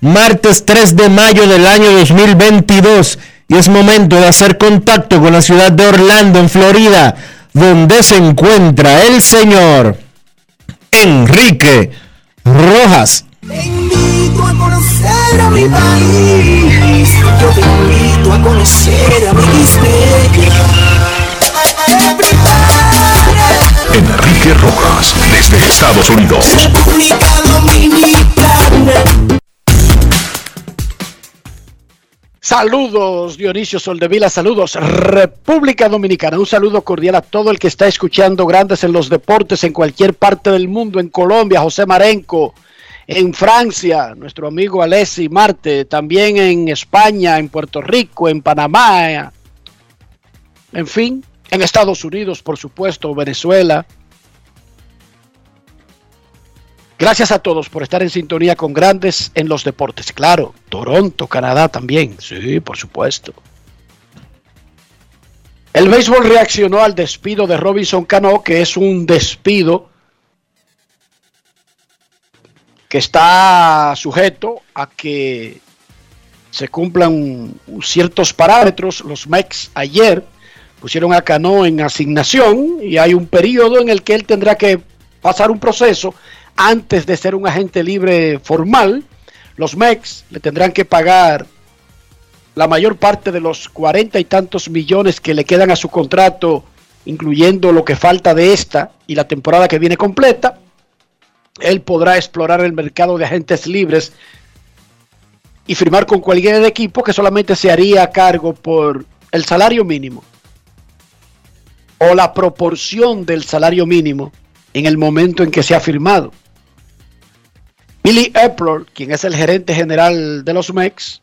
martes 3 de mayo del año 2022 y es momento de hacer contacto con la ciudad de Orlando, en Florida, donde se encuentra el señor Enrique Rojas. Te invito a conocer a mi país. Yo te invito a conocer a mi Enrique Rojas, desde Estados Unidos. República Dominicana. Saludos Dionisio Soldevila, saludos República Dominicana, un saludo cordial a todo el que está escuchando Grandes en los Deportes en cualquier parte del mundo, en Colombia, José Marenco, en Francia, nuestro amigo Alessi Marte, también en España, en Puerto Rico, en Panamá, en fin, en Estados Unidos, por supuesto, Venezuela. Gracias a todos por estar en sintonía con Grandes en los Deportes. Claro, Toronto, Canadá también. Sí, por supuesto. El béisbol reaccionó al despido de Robinson Cano, que es un despido que está sujeto a que se cumplan ciertos parámetros. Los Mex ayer pusieron a Cano en asignación y hay un periodo en el que él tendrá que pasar un proceso antes de ser un agente libre formal, los MEX le tendrán que pagar la mayor parte de los cuarenta y tantos millones que le quedan a su contrato, incluyendo lo que falta de esta y la temporada que viene completa. Él podrá explorar el mercado de agentes libres y firmar con cualquier equipo que solamente se haría cargo por el salario mínimo o la proporción del salario mínimo en el momento en que se ha firmado. Billy Epler, quien es el gerente general de los Mex,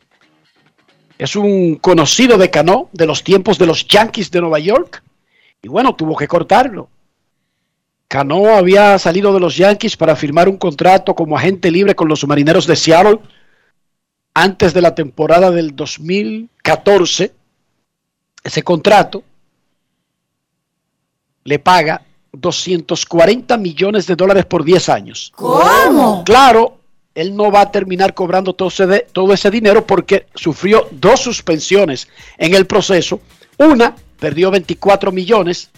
es un conocido de Cano de los tiempos de los Yankees de Nueva York. Y bueno, tuvo que cortarlo. Cano había salido de los Yankees para firmar un contrato como agente libre con los submarineros de Seattle antes de la temporada del 2014. Ese contrato le paga 240 millones de dólares por 10 años. ¿Cómo? Claro, él no va a terminar cobrando todo ese, todo ese dinero porque sufrió dos suspensiones en el proceso. Una, perdió 24 millones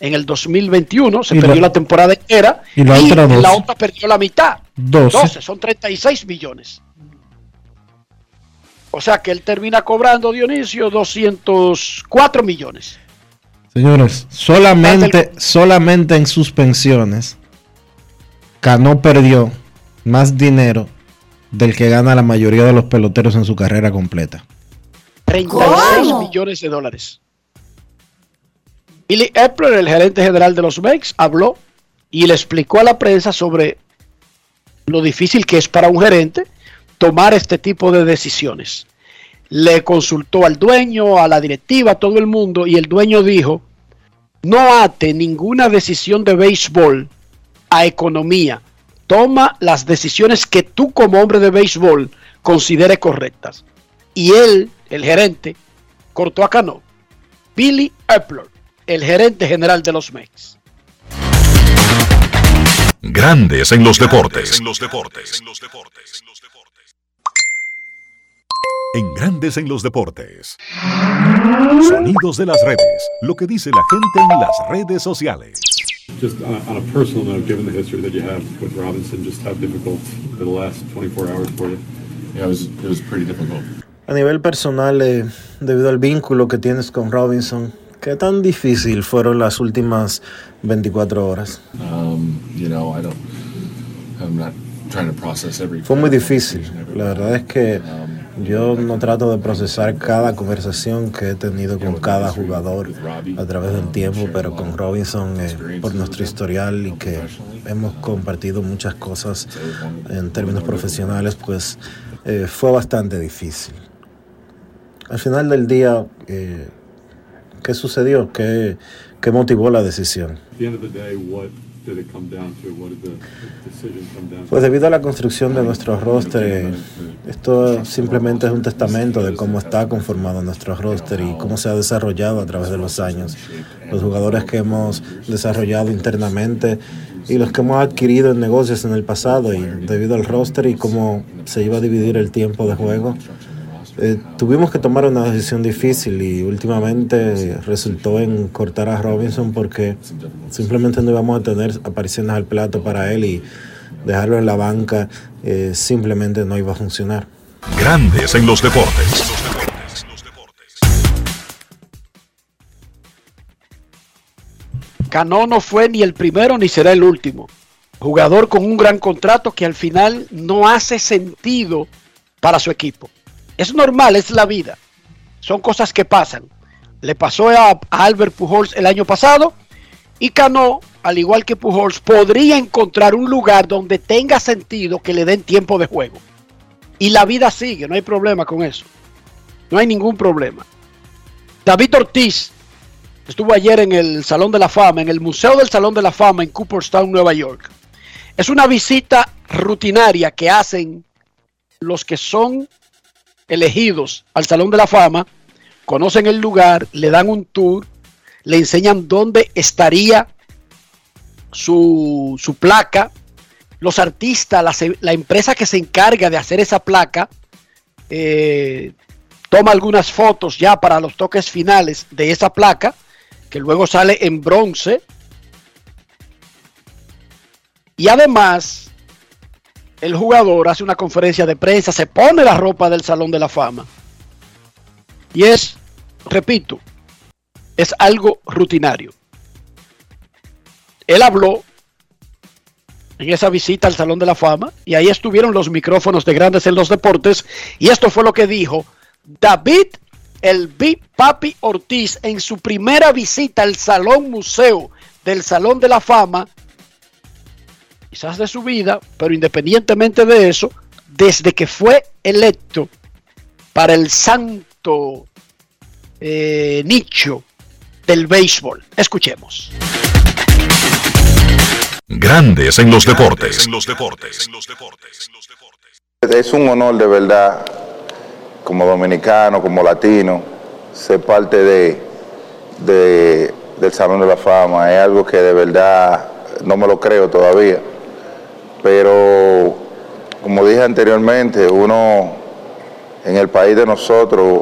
en el 2021, se Y perdió la- la, temporada entera. y la otra la otra perdió la mitad. 12. 12, son 36 millones. O sea que él termina cobrando, Dionisio, 204 millones. Señores, solamente, solamente en suspensiones, Cano perdió más dinero del que gana la mayoría de los peloteros en su carrera completa. 36 millones de dólares. Billy Epler, el gerente general de los Mex, habló y le explicó a la prensa sobre lo difícil que es para un gerente tomar este tipo de decisiones. Le consultó al dueño, a la directiva, a todo el mundo y el dueño dijo, no ate ninguna decisión de béisbol a economía. Toma las decisiones que tú como hombre de béisbol considere correctas. Y él, el gerente, cortó a Cano. Billy Epler, el gerente general de los Mets. Grandes en los deportes. En los deportes. En Grandes en los deportes. Sonidos de las redes. Lo que dice la gente en las redes sociales. Just on a, on a personal note, given the history that you have with Robinson, just how difficult the last 24 hours for you? Yeah, it was, it was pretty difficult. A nivel personal, eh, debido al vínculo que tienes con Robinson, ¿qué tan difícil fueron las últimas 24 horas? Um, you know, I don't, I'm not trying to process every. Fue muy difícil. La verdad es que Um, yo no trato de procesar cada conversación que he tenido con cada jugador a través del tiempo, pero con Robinson, eh, por nuestro historial y que hemos compartido muchas cosas en términos profesionales, pues eh, fue bastante difícil. Al final del día, eh, ¿qué sucedió? ¿Qué, ¿Qué motivó la decisión? Pues debido a la construcción de nuestro roster, esto simplemente es un testamento de cómo está conformado nuestro roster y cómo se ha desarrollado a través de los años. Los jugadores que hemos desarrollado internamente y los que hemos adquirido en negocios en el pasado y debido al roster y cómo se iba a dividir el tiempo de juego. Eh, tuvimos que tomar una decisión difícil y últimamente resultó en cortar a Robinson porque simplemente no íbamos a tener apariciones al plato para él y dejarlo en la banca eh, simplemente no iba a funcionar. Grandes en los deportes. Cano no fue ni el primero ni será el último. Jugador con un gran contrato que al final no hace sentido para su equipo. Es normal, es la vida. Son cosas que pasan. Le pasó a, Albert Pujols el año pasado y Cano, al igual que Pujols, podría encontrar un lugar donde tenga sentido que le den tiempo de juego. Y la vida sigue, no hay problema con eso. No hay ningún problema. David Ortiz estuvo ayer en el Salón de la Fama, en el Museo del Salón de la Fama en Cooperstown, Nueva York. Es una visita rutinaria que hacen los que son elegidos al Salón de la Fama, conocen el lugar, le dan un tour, le enseñan dónde estaría su, su placa, los artistas, la, empresa que se encarga de hacer esa placa, eh, toma algunas fotos ya para los toques finales de esa placa, que luego sale en bronce. Y además, el jugador hace una conferencia de prensa, se pone la ropa del Salón de la Fama. Y es, repito, es algo rutinario. Él habló en esa visita al Salón de la Fama y ahí estuvieron los micrófonos de grandes en los deportes y esto fue lo que dijo David el Big Papi Ortiz en su primera visita al Salón Museo del Salón de la Fama, quizás de su vida, pero independientemente de eso, desde que fue electo para el santo eh, nicho del béisbol. Escuchemos. Grandes en los deportes. En los deportes. Es un honor de verdad, como dominicano, como latino, ser parte de, de- del Salón de la Fama. Es algo que de verdad no me lo creo todavía. Pero, como dije anteriormente, uno en el país de nosotros,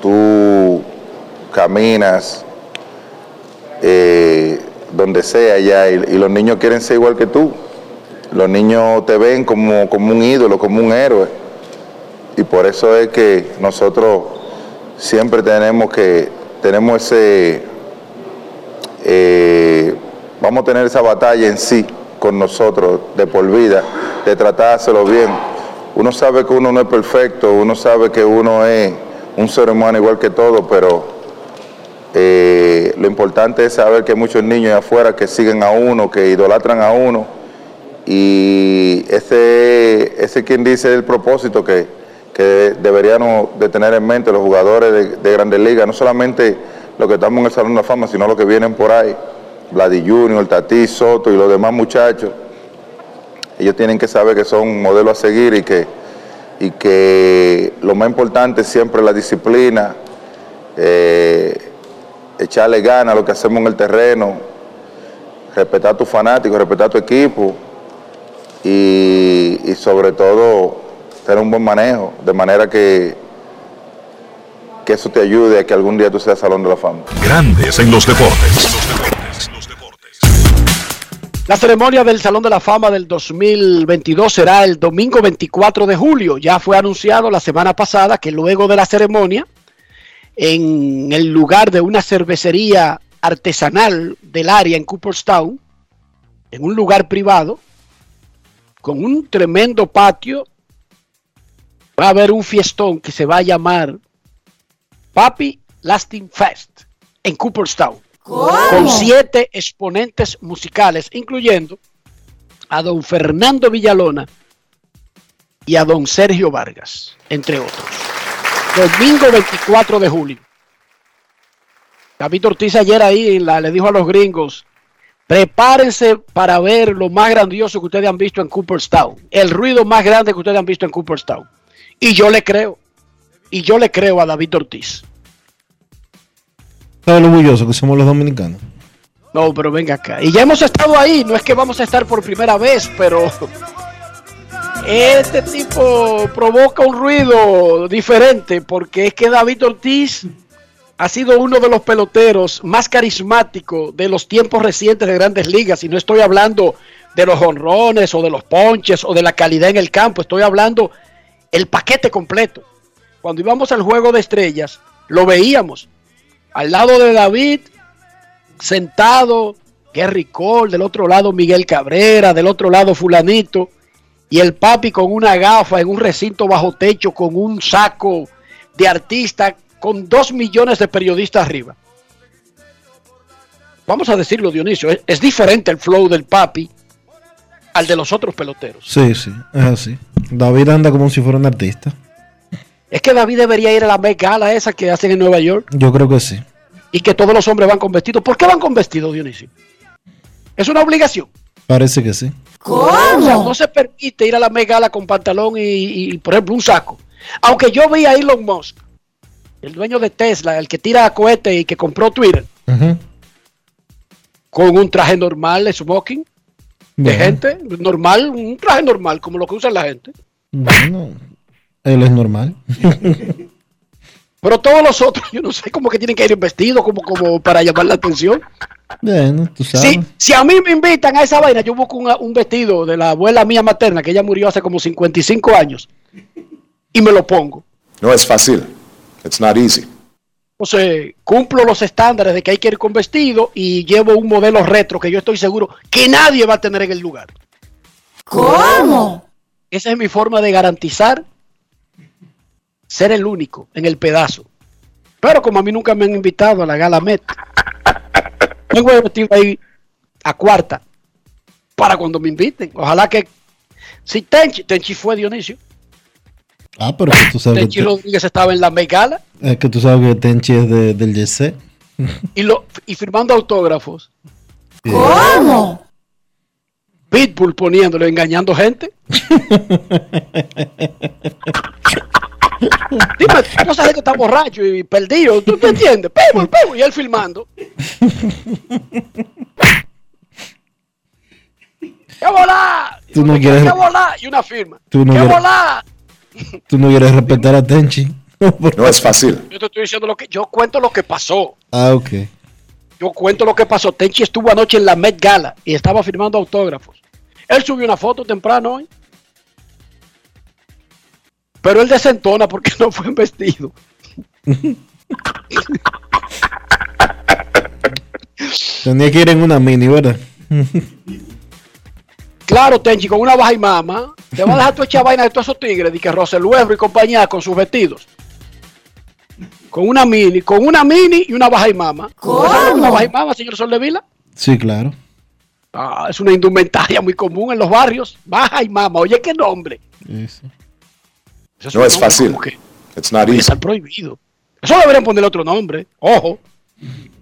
tú caminas eh, donde sea ya y, los niños quieren ser igual que tú. Los niños te ven como, como un ídolo, como un héroe. Y por eso es que nosotros siempre tenemos que, tenemos ese, eh, vamos a tener esa batalla en sí con nosotros de por vida, de hacerlo bien. Uno sabe que uno no es perfecto, uno sabe que uno es un ser humano igual que todo, pero eh, lo importante es saber que muchos niños afuera que siguen a uno, que idolatran a uno. Y ese, ese quien dice el propósito que, que deberíamos de tener en mente los jugadores de, de Grandes Ligas, no solamente los que estamos en el Salón de la Fama, sino los que vienen por ahí, Vladi Junior, Tati Soto y los demás muchachos. Ellos tienen que saber que son un modelo a seguir y que, y que lo más importante es siempre la disciplina, eh, echarle ganas a lo que hacemos en el terreno, respetar a tus fanáticos, respetar a tu equipo y, y sobre todo tener un buen manejo, de manera que, que eso te ayude a que algún día tú seas Salón de la Fama. Grandes en los deportes. La ceremonia del Salón de la Fama del 2022 será el domingo 24 de julio. Ya fue anunciado la semana pasada que luego de la ceremonia, en el lugar de una cervecería artesanal del área en Cooperstown, en un lugar privado, con un tremendo patio, va a haber un fiestón que se va a llamar Papi Lasting Fest en Cooperstown con siete exponentes musicales, incluyendo a don Fernando Villalona y a don Sergio Vargas, entre otros. Domingo 24 de julio. David Ortiz ayer ahí le dijo a los gringos, prepárense para ver lo más grandioso que ustedes han visto en Cooperstown, el ruido más grande que ustedes han visto en Cooperstown. Y yo le creo, y yo le creo a David Ortiz. ¿Sabes lo orgulloso que somos los dominicanos? No, pero venga acá. Y ya hemos estado ahí, no es que vamos a estar por primera vez, pero este tipo provoca un ruido diferente porque es que David Ortiz ha sido uno de los peloteros más carismáticos de los tiempos recientes de grandes ligas. Y no estoy hablando de los honrones o de los ponches o de la calidad en el campo, estoy hablando el paquete completo. Cuando íbamos al juego de estrellas, lo veíamos al lado de David, sentado, Gary Cole, del otro lado Miguel Cabrera, del otro lado fulanito, y el papi con una gafa en un recinto bajo techo, con un saco de artista, con dos millones de periodistas arriba. Vamos a decirlo, Dionisio, es, es diferente el flow del papi al de los otros peloteros. Sí, sí, es así. David anda como si fuera un artista. Es que David debería ir a la Met Gala esa que hacen en Nueva York Yo creo que sí. y que todos los hombres van con vestidos. ¿Por qué van con vestidos, Dionisio? Es una obligación. Parece que sí. O sea, no se permite ir a la Met Gala con pantalón y, y, por ejemplo, un saco. Aunque yo vi a Elon Musk, el dueño de Tesla, el que tira cohete y que compró Twitter, con un traje normal, smoking, de gente, normal, un traje normal, como lo que usa la gente. bueno, él es normal. Pero todos los otros, yo no sé, como que tienen que ir vestidos, como, como para llamar la atención. Bueno, tú sabes. Si, si a mí me invitan a esa vaina, yo busco una- un vestido de la abuela mía materna, que ella murió hace como 55 años, y me lo pongo. No es fácil. It's not easy. Entonces, cumplo los estándares de que hay que ir con vestido y llevo un modelo retro que yo estoy seguro que nadie va a tener en el lugar. ¿Cómo? Esa es mi forma de garantizar ser el único en el pedazo. Pero como a mí nunca me han invitado a la gala Met, tengo el vestido ahí a cuarta para cuando me inviten. Ojalá que si Tenchi, Tenchi fue Dionisio, Ah, pero que tú sabes Tenchi que, Rodríguez estaba en la Met Gala es que tú sabes que Tenchi es de- del YC. y, lo, y firmando autógrafos. ¿Cómo? Pitbull poniéndolo, engañando gente. Dime, no esa gente está borracho y perdido, ¿tú te entiendes? Pitbull, Pitbull, y él filmando. ¡Qué volá! Tú no quieres- ¡Qué volá! Y una firma. Tú no ¡Qué quieres- volá! Tú no quieres respetar a Tenchi. No es fácil. Yo te estoy diciendo lo que, yo cuento lo que pasó. ah, ok. Yo cuento lo que pasó. Tenchi estuvo anoche en la Met Gala y estaba firmando autógrafos. Él subió una foto temprano hoy. Pero él desentona porque no fue vestido. Tenía que ir en una mini, ¿verdad? Claro, Tenchi, con una baja y mama, te va a dejar tu hecha vaina de todos esos tigres, de que Russell Westbrook y compañía con sus vestidos. con una mini, con una mini y una baja y mama. ¿Sabe Una baja y mama, señor Soldevila. Sí, claro. Ah, es una indumentaria muy común en los barrios. Baja y mama. Oye, qué nombre. Eso. Eso No es fácil. que It's not easy. estar prohibido. Eso deberían ponerle otro nombre. Ojo.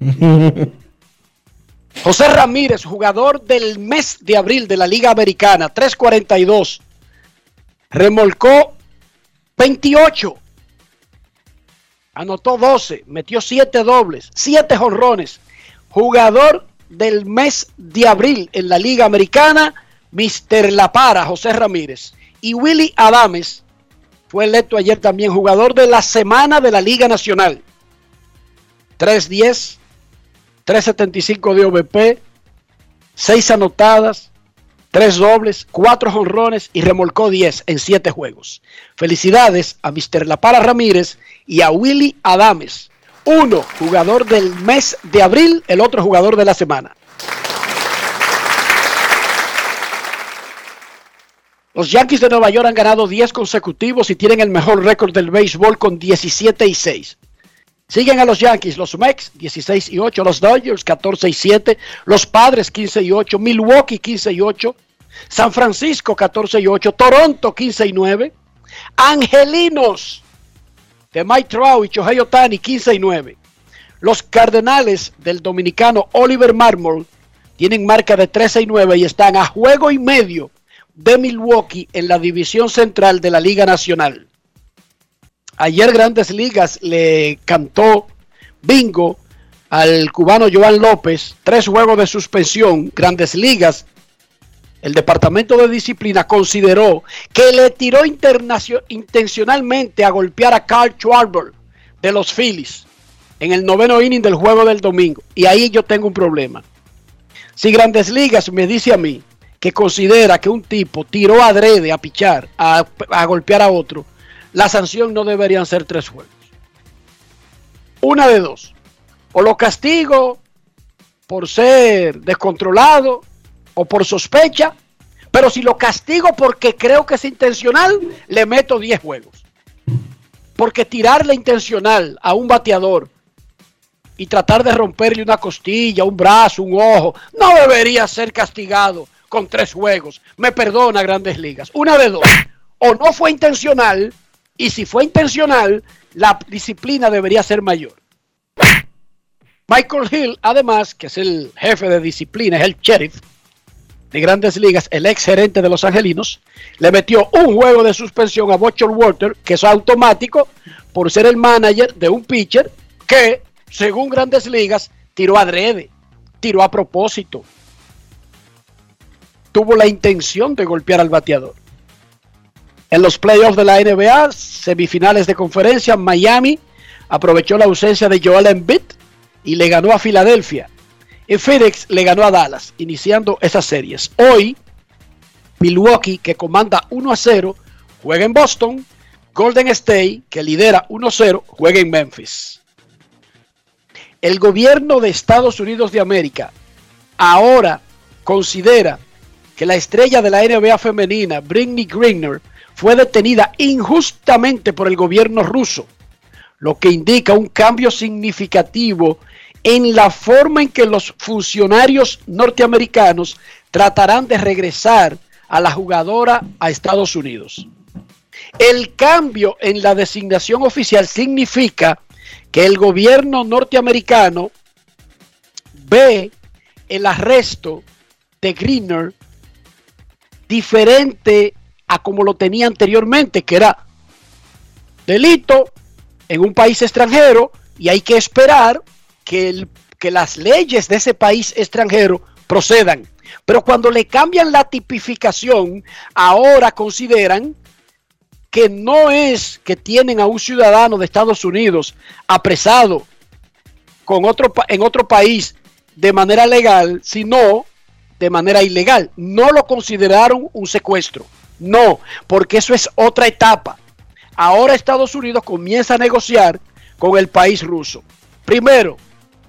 José Ramírez, jugador del mes de abril de la Liga Americana, 342. Remolcó 28. Anotó 12, metió 7 dobles, 7 jonrones. Jugador del mes de abril en la Liga Americana, Mr. La Para, José Ramírez. Y Willy Adames fue electo ayer también jugador de la semana de la Liga Nacional. 310, 375 de OVP, 6 anotadas, 3 dobles, 4 jonrones y remolcó 10 en 7 juegos. Felicidades a Mr. La Para Ramírez y a Willy Adames. Uno jugador del mes de abril, el otro jugador de la semana. Los Yankees de Nueva York han ganado 10 consecutivos y tienen el mejor récord del béisbol con 17 y 6. Siguen a los Yankees, los Mex 16 y 8, los Dodgers 14 y 7, los Padres 15 y 8, Milwaukee 15 y 8, San Francisco 14 y 8, Toronto 15 y 9, Angelinos de Mike Trout y Shohei Otani 15 y 9. Los Cardenales del dominicano Oliver Marmol tienen marca de 13 y 9 y están a juego y medio de Milwaukee en la división central de la Liga Nacional. Ayer Grandes Ligas le cantó bingo al cubano Joan López, tres juegos de suspensión. Grandes Ligas, el Departamento de Disciplina consideró que le tiró intencionalmente a golpear a Carl Schwarber de los Phillies en el noveno inning del juego del domingo. Y ahí yo tengo un problema. Si Grandes Ligas me dice a mí que considera que un tipo tiró adrede a pichar, a, a golpear a otro, la sanción no deberían ser tres juegos. Una de dos. O lo castigo por ser descontrolado o por sospecha, pero si lo castigo porque creo que es intencional, le meto 10 juegos. Porque tirarle intencional a un bateador y tratar de romperle una costilla, un brazo, un ojo, no debería ser castigado con tres juegos. Me perdona, grandes ligas. Una de dos. O no fue intencional, y si fue intencional, la disciplina debería ser mayor. Michael Hill, además, que es el jefe de disciplina, es el sheriff de grandes ligas, el ex gerente de los angelinos, le metió un juego de suspensión a Butcher Walter, que es automático, por ser el manager de un pitcher que, según grandes ligas, tiró adrede, tiró a propósito, tuvo la intención de golpear al bateador. En los playoffs de la NBA, semifinales de conferencia, Miami aprovechó la ausencia de Joel Embiid y le ganó a Filadelfia. En Phoenix le ganó a Dallas, iniciando esas series. Hoy, Milwaukee, que comanda 1 a 0, juega en Boston. Golden State, que lidera 1 a 0, juega en Memphis. El gobierno de Estados Unidos de América ahora considera que la estrella de la NBA femenina, Britney Greener, fue detenida injustamente por el gobierno ruso, lo que indica un cambio significativo en la forma en que los funcionarios norteamericanos tratarán de regresar a la jugadora a Estados Unidos. El cambio en la designación oficial significa que el gobierno norteamericano ve el arresto de Greener diferente a como lo tenía anteriormente, que era delito en un país extranjero y hay que esperar que, el- que las leyes de ese país extranjero procedan. Pero cuando le cambian la tipificación, ahora consideran que no es que tienen a un ciudadano de Estados Unidos apresado con otro, en otro país de manera legal, sino de manera ilegal. No lo consideraron un secuestro. No, porque eso es otra etapa. Ahora Estados Unidos comienza a negociar con el país ruso. Primero,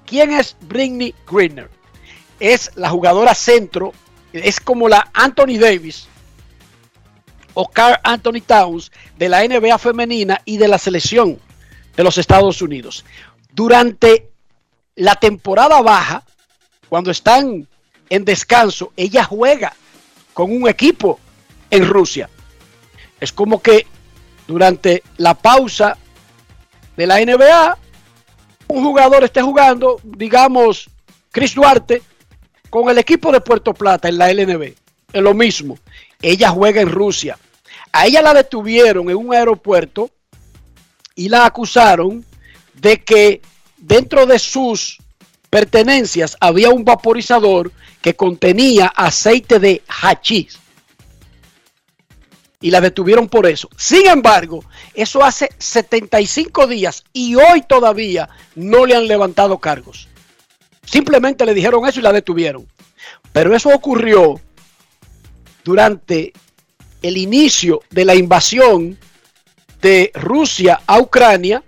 ¿quién es Britney Greener? Es la jugadora centro, es como la Anthony Davis o Carl Anthony Towns de la NBA femenina y de la selección de los Estados Unidos. Durante la temporada baja, cuando están en descanso, ella juega con un equipo en Rusia. Es como que durante la pausa de la NBA, un jugador esté jugando, digamos, Chris Duarte, con el equipo de Puerto Plata en la LNB. Es lo mismo. Ella juega en Rusia. A ella la detuvieron en un aeropuerto y la acusaron de que dentro de sus pertenencias había un vaporizador que contenía aceite de hachís. Y la detuvieron por eso. Sin embargo, eso hace 75 días y hoy todavía no le han levantado cargos. Simplemente le dijeron eso y la detuvieron. Pero eso ocurrió durante el inicio de la invasión de Rusia a Ucrania,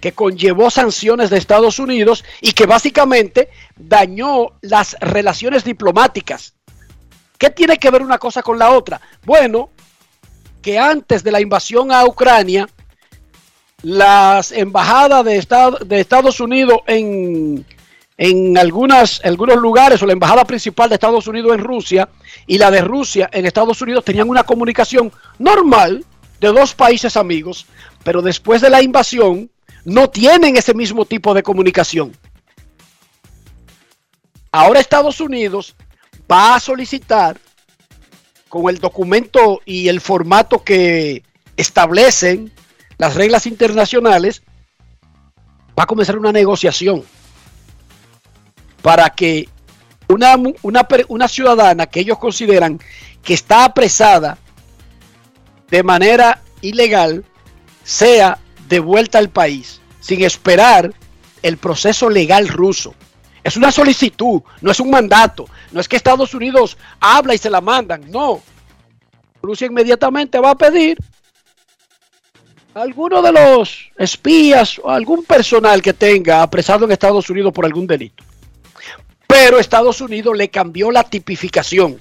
que conllevó sanciones de Estados Unidos y que básicamente dañó las relaciones diplomáticas. ¿Qué tiene que ver una cosa con la otra? Bueno, que antes de la invasión a Ucrania, las embajadas de, de Estados Unidos en, en algunos lugares, o la embajada principal de Estados Unidos en Rusia y la de Rusia en Estados Unidos tenían una comunicación normal de dos países amigos, pero después de la invasión no tienen ese mismo tipo de comunicación. Ahora Estados Unidos va a solicitar con el documento y el formato que establecen las reglas internacionales, va a comenzar una negociación para que una, una, ciudadana que ellos consideran que está apresada de manera ilegal sea devuelta al país sin esperar el proceso legal ruso. Es una solicitud, no es un mandato. No es que Estados Unidos habla y se la mandan, no. Rusia inmediatamente va a pedir a alguno de los espías o algún personal que tenga apresado en Estados Unidos por algún delito. Pero Estados Unidos le cambió la tipificación.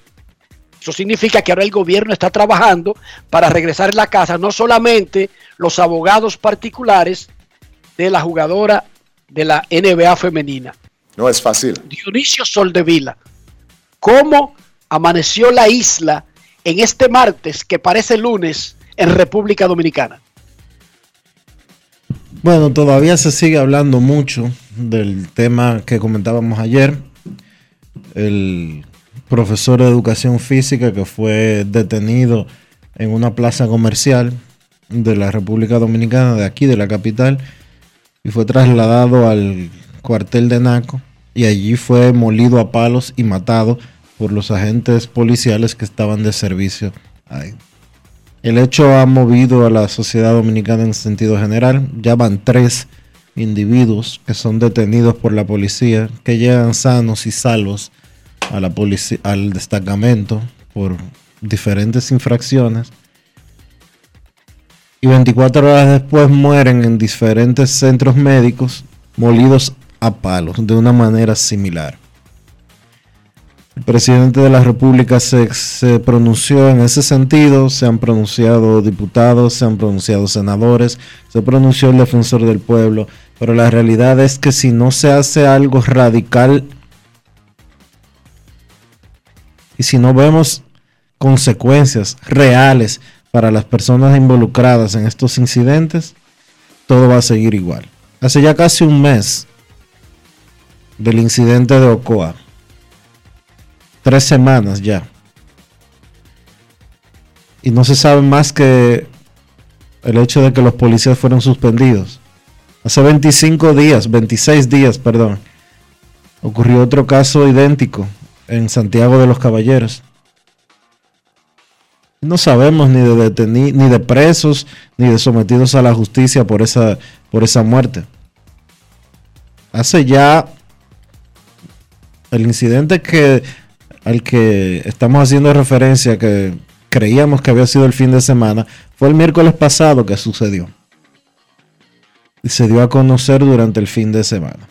Eso significa que ahora el gobierno está trabajando para regresar en la casa no solamente los abogados particulares de la jugadora de la NBA femenina. No es fácil. Dionisio Soldevila. ¿Cómo amaneció la isla en este martes que parece lunes en República Dominicana? Bueno, todavía se sigue hablando mucho del tema que comentábamos ayer. El profesor de educación física que fue detenido en una plaza comercial de la República Dominicana, de aquí, de la capital, y fue trasladado al cuartel de Naco y allí fue molido a palos y matado por los agentes policiales que estaban de servicio ahí. El hecho ha movido a la sociedad dominicana en sentido general. Ya van tres individuos que son detenidos por la policía, que llegan sanos y salvos a la policía, al destacamento por diferentes infracciones. Y 24 horas después mueren en diferentes centros médicos molidos a palos de una manera similar. El presidente de la República se, se, pronunció en ese sentido, se han pronunciado diputados, se han pronunciado senadores, se pronunció el defensor del pueblo, pero la realidad es que si no se hace algo radical y si no vemos consecuencias reales para las personas involucradas en estos incidentes, todo va a seguir igual. Hace ya casi un mes del incidente de Ocoa, tres semanas ya, y no se sabe más que el hecho de que los policías fueron suspendidos. Hace 25 días, 26 días, perdón, ocurrió otro caso idéntico en Santiago de los Caballeros. No sabemos ni de ni de presos, ni de sometidos a la justicia por esa, por esa muerte. Hace ya el incidente al que estamos haciendo referencia, que creíamos que había sido el fin de semana, fue el miércoles pasado que sucedió. Y se dio a conocer durante el fin de semana.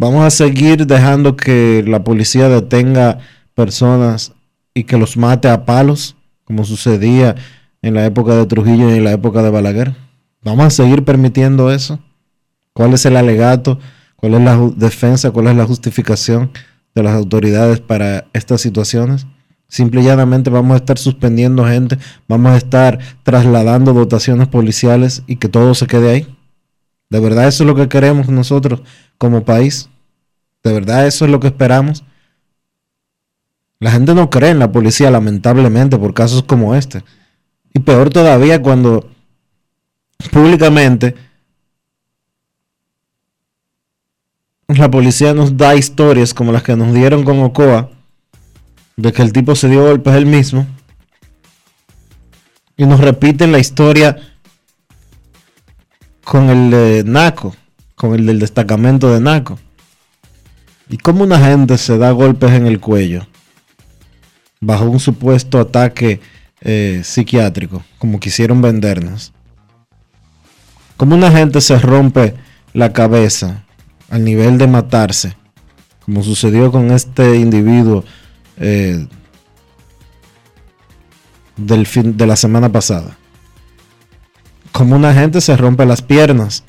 Vamos a seguir dejando que la policía detenga personas y que los mate a palos, como sucedía en la época de Trujillo y en la época de Balaguer. ¿Vamos a seguir permitiendo eso? ¿Cuál es el alegato? ¿Cuál es la defensa? ¿Cuál es la justificación de las autoridades para estas situaciones? Simple y llanamente vamos a estar suspendiendo gente, vamos a estar trasladando dotaciones policiales y que todo se quede ahí. ¿De verdad eso es lo que queremos nosotros como país? ¿De verdad eso es lo que esperamos? La gente no cree en la policía, lamentablemente, por casos como este. Y peor todavía cuando públicamente la policía nos da historias como las que nos dieron con Ocoa, de que el tipo se dio golpes él mismo, y nos repiten la historia con el de Naco, con el del destacamento de Naco. Y cómo una gente se da golpes en el cuello bajo un supuesto ataque eh, psiquiátrico, como quisieron vendernos. Como una gente se rompe la cabeza al nivel de matarse, como sucedió con este individuo eh, del fin de la semana pasada. Como una gente se rompe las piernas,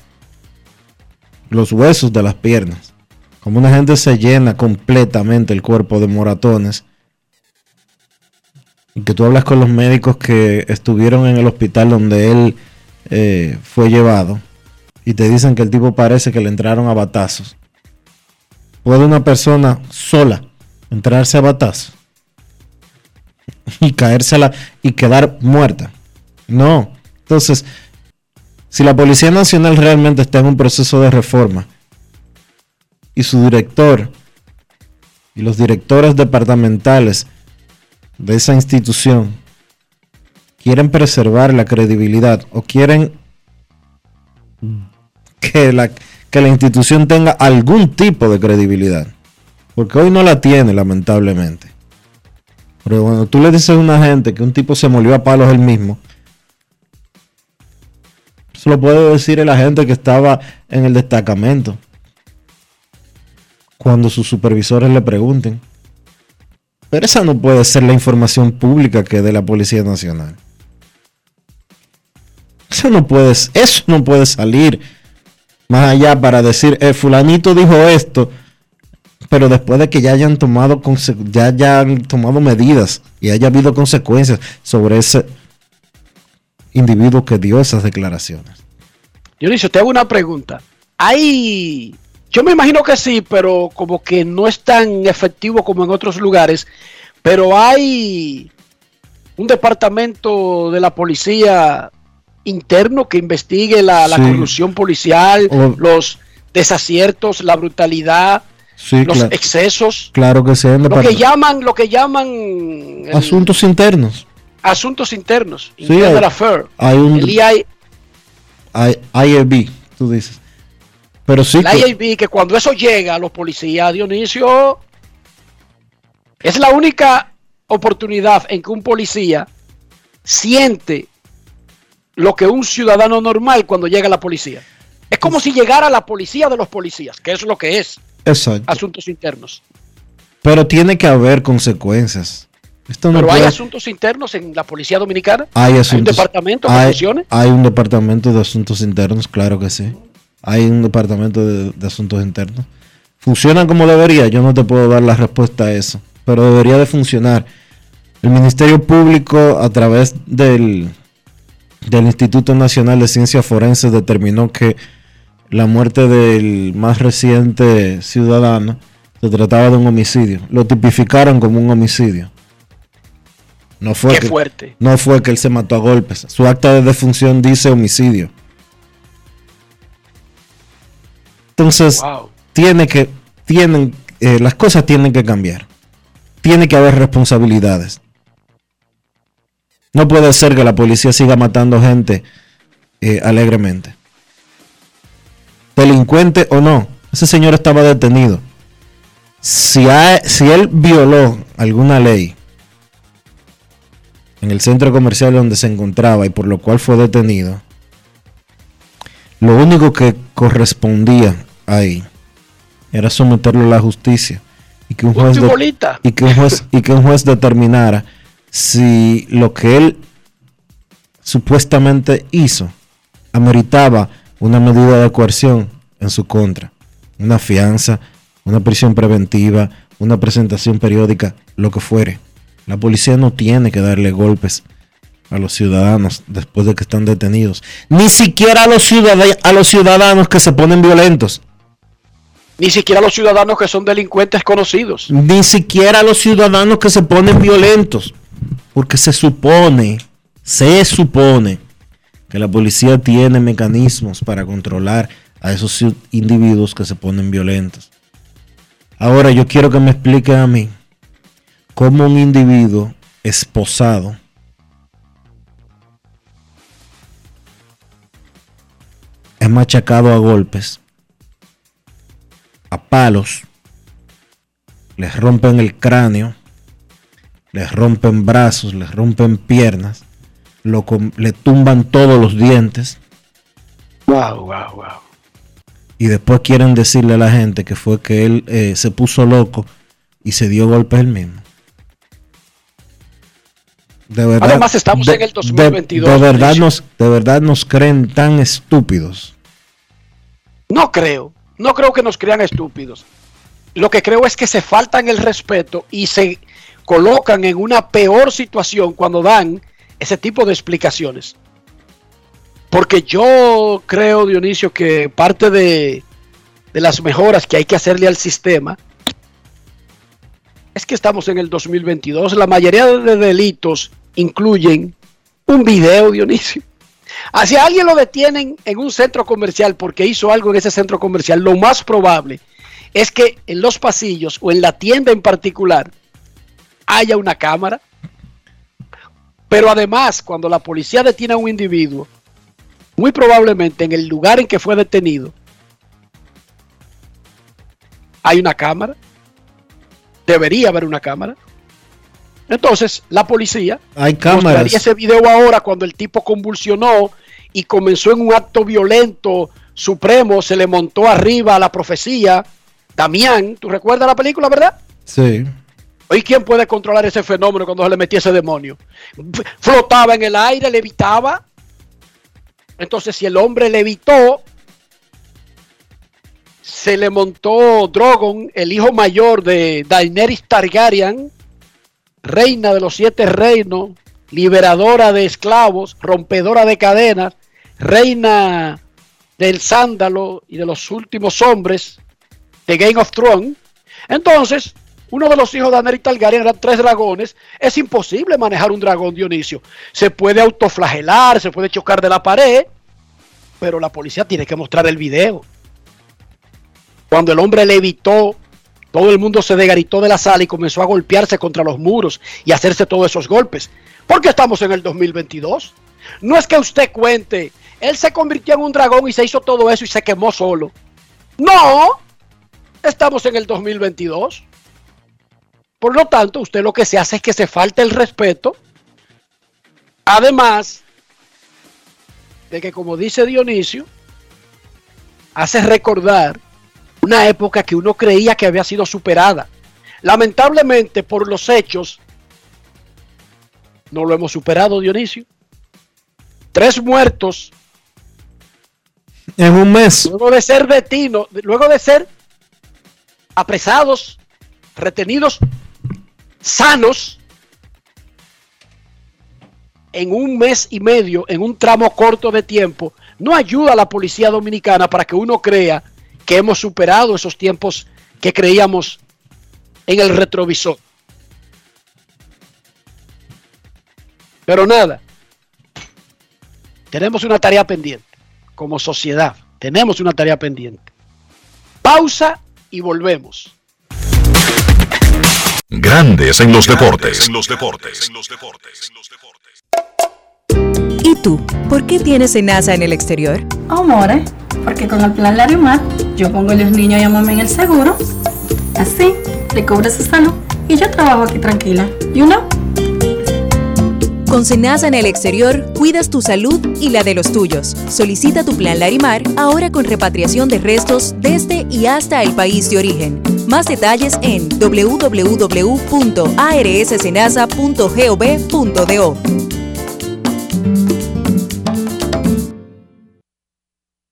los huesos de las piernas. Como una gente se llena completamente el cuerpo de moratones. Y que tú hablas con los médicos que estuvieron en el hospital donde él eh, fue llevado. Y te dicen que el tipo parece que le entraron a batazos. ¿Puede una persona sola entrarse a batazos? Y caérsela y quedar muerta. No. Entonces, si la Policía Nacional realmente está en un proceso de reforma y su director y los directores departamentales de esa institución quieren preservar la credibilidad o quieren que la, que la institución tenga algún tipo de credibilidad. Porque hoy no la tiene, lamentablemente. Pero cuando tú le dices a una gente que un tipo se molió a palos él mismo, eso lo puede decir el agente que estaba en el destacamento. Cuando sus supervisores le pregunten. Pero esa no puede ser la información pública que dé la Policía Nacional. Eso no puede, eso no puede salir más allá para decir, eh, fulanito dijo esto, pero después de que ya hayan tomado ya hayan tomado medidas y haya habido consecuencias sobre ese individuo que dio esas declaraciones. Dionisio, te hago una pregunta. Hay, yo me imagino que sí, pero como que no es tan efectivo como en otros lugares, pero hay un departamento de la policía interno que investigue la, la Sí. corrupción policial, O- los desaciertos, la brutalidad, Sí, los excesos, claro que sí. lo que llaman, lo que llaman el- Asuntos internos. Asuntos internos, Sí, internal hay- affair, hay un- el EI I- tú dices. Pero sí, La que- IAB, que cuando eso llega a los policías, Dionisio, es la única oportunidad en que un policía siente lo que un ciudadano normal cuando llega a la policía. Es como si llegara la policía de los policías, que es lo que es exacto. asuntos internos. Pero tiene que haber consecuencias. Esto no Pero hay asuntos internos en la policía dominicana. Hay un asuntos. departamento que hay, funcione. hay un departamento de asuntos internos, claro que sí. Hay un departamento de, de asuntos internos. ¿Funcionan como debería? Yo no te puedo dar la respuesta a eso. Pero debería de funcionar. El Ministerio Público, a través del, del Instituto Nacional de Ciencias Forenses, determinó que la muerte del más reciente ciudadano se trataba de un homicidio. Lo tipificaron como un homicidio. No fue Qué que- fuerte. no fue que él se mató a golpes. Su acta de defunción dice homicidio. Entonces, Wow. tiene que, tienen, eh, las cosas tienen que cambiar. Tiene que haber responsabilidades. No puede ser que la policía siga matando gente eh, alegremente. Delincuente o no, ese señor estaba detenido. Si, si él violó alguna ley en el centro comercial donde se encontraba y por lo cual fue detenido, lo único que correspondía ahí era someterlo a la justicia y que un juez, Punto y de- bolita. y que un juez, y que un juez determinara si lo que él supuestamente hizo ameritaba una medida de coerción en su contra, una fianza, una prisión preventiva, una presentación periódica, lo que fuere. La policía no tiene que darle golpes a los ciudadanos después de que están detenidos. Ni siquiera a los, ciudad- a los ciudadanos que se ponen violentos. Ni siquiera los ciudadanos que son delincuentes conocidos. Ni siquiera a los ciudadanos que se ponen violentos. Porque se supone, se supone que la policía tiene mecanismos para controlar a esos individuos que se ponen violentos. Ahora yo quiero que me expliquen a mí cómo un individuo esposado es machacado a golpes, a palos, les rompen el cráneo, les rompen brazos, les rompen piernas, lo le tumban todos los dientes Wow, wow, wow. y después quieren decirle a la gente que fue que él eh, se puso loco y se dio golpes él mismo. De verdad, Además, estamos de- en el de- 2022, De, verdad nos, de verdad nos creen tan estúpidos. No creo, no creo que nos crean estúpidos. Lo que creo es que se faltan el respeto y se colocan en una peor situación cuando dan ese tipo de explicaciones. Porque yo creo, Dionisio, que parte de, de las mejoras que hay que hacerle al sistema es que estamos en el 2022. La mayoría de delitos incluyen un video, Dionisio. Ah, Si a alguien lo detienen en un centro comercial porque hizo algo en ese centro comercial, lo más probable es que en los pasillos o en la tienda en particular haya una cámara. Pero además, cuando la policía detiene a un individuo, muy probablemente en el lugar en que fue detenido, hay una cámara. Debería haber una cámara. Entonces, la policía Hay mostraría cámaras. ese video ahora cuando el tipo convulsionó y comenzó en un acto violento supremo, se le montó arriba a la profecía. Damián, ¿tú recuerdas la película, verdad? Sí. Hoy, ¿quién puede controlar ese fenómeno cuando se le metía ese demonio? Flotaba en el aire, levitaba. Entonces, si el hombre levitó, se le montó Drogon, el hijo mayor de Daenerys Targaryen, reina de los siete reinos, liberadora de esclavos, rompedora de cadenas, reina del sándalo y de los últimos hombres de Game of Thrones. Entonces, uno de los hijos de Daenerys Targaryen eran tres dragones. Es imposible manejar un dragón, Dionisio. Se puede autoflagelar, se puede chocar de la pared, pero la policía tiene que mostrar el video. Cuando el hombre levitó, todo el mundo se degaritó de la sala y comenzó a golpearse contra los muros y hacerse todos esos golpes. Porque estamos en el 2022. No es que usted cuente, él se convirtió en un dragón y se hizo todo eso y se quemó solo. No, estamos en el 2022. Por lo tanto, usted lo que se hace es que se falta el respeto. Además de que, como dice Dionisio, hace recordar una época que uno creía que había sido superada. Lamentablemente, por los hechos, no lo hemos superado, Dionisio. Tres muertos En un mes. luego de ser detinos, luego de ser apresados, retenidos, sanos, en un mes y medio, en un tramo corto de tiempo, no ayuda a la policía dominicana para que uno crea que hemos superado esos tiempos que creíamos en el retrovisor. Pero nada, tenemos una tarea pendiente como sociedad. Tenemos una tarea pendiente. Pausa y volvemos. Grandes en los deportes. En los deportes. ¿Y tú? ¿Por qué tienes NASA en el exterior? Amores, porque con el plan Larimar yo pongo a los niños y a mamá en el seguro. Así, le cubro su salud y yo trabajo aquí tranquila. You know? Con Senasa en el exterior, cuidas tu salud y la de los tuyos. Solicita tu plan Larimar ahora con repatriación de restos desde y hasta el país de origen. Más detalles en www.arssenasa.gov.do.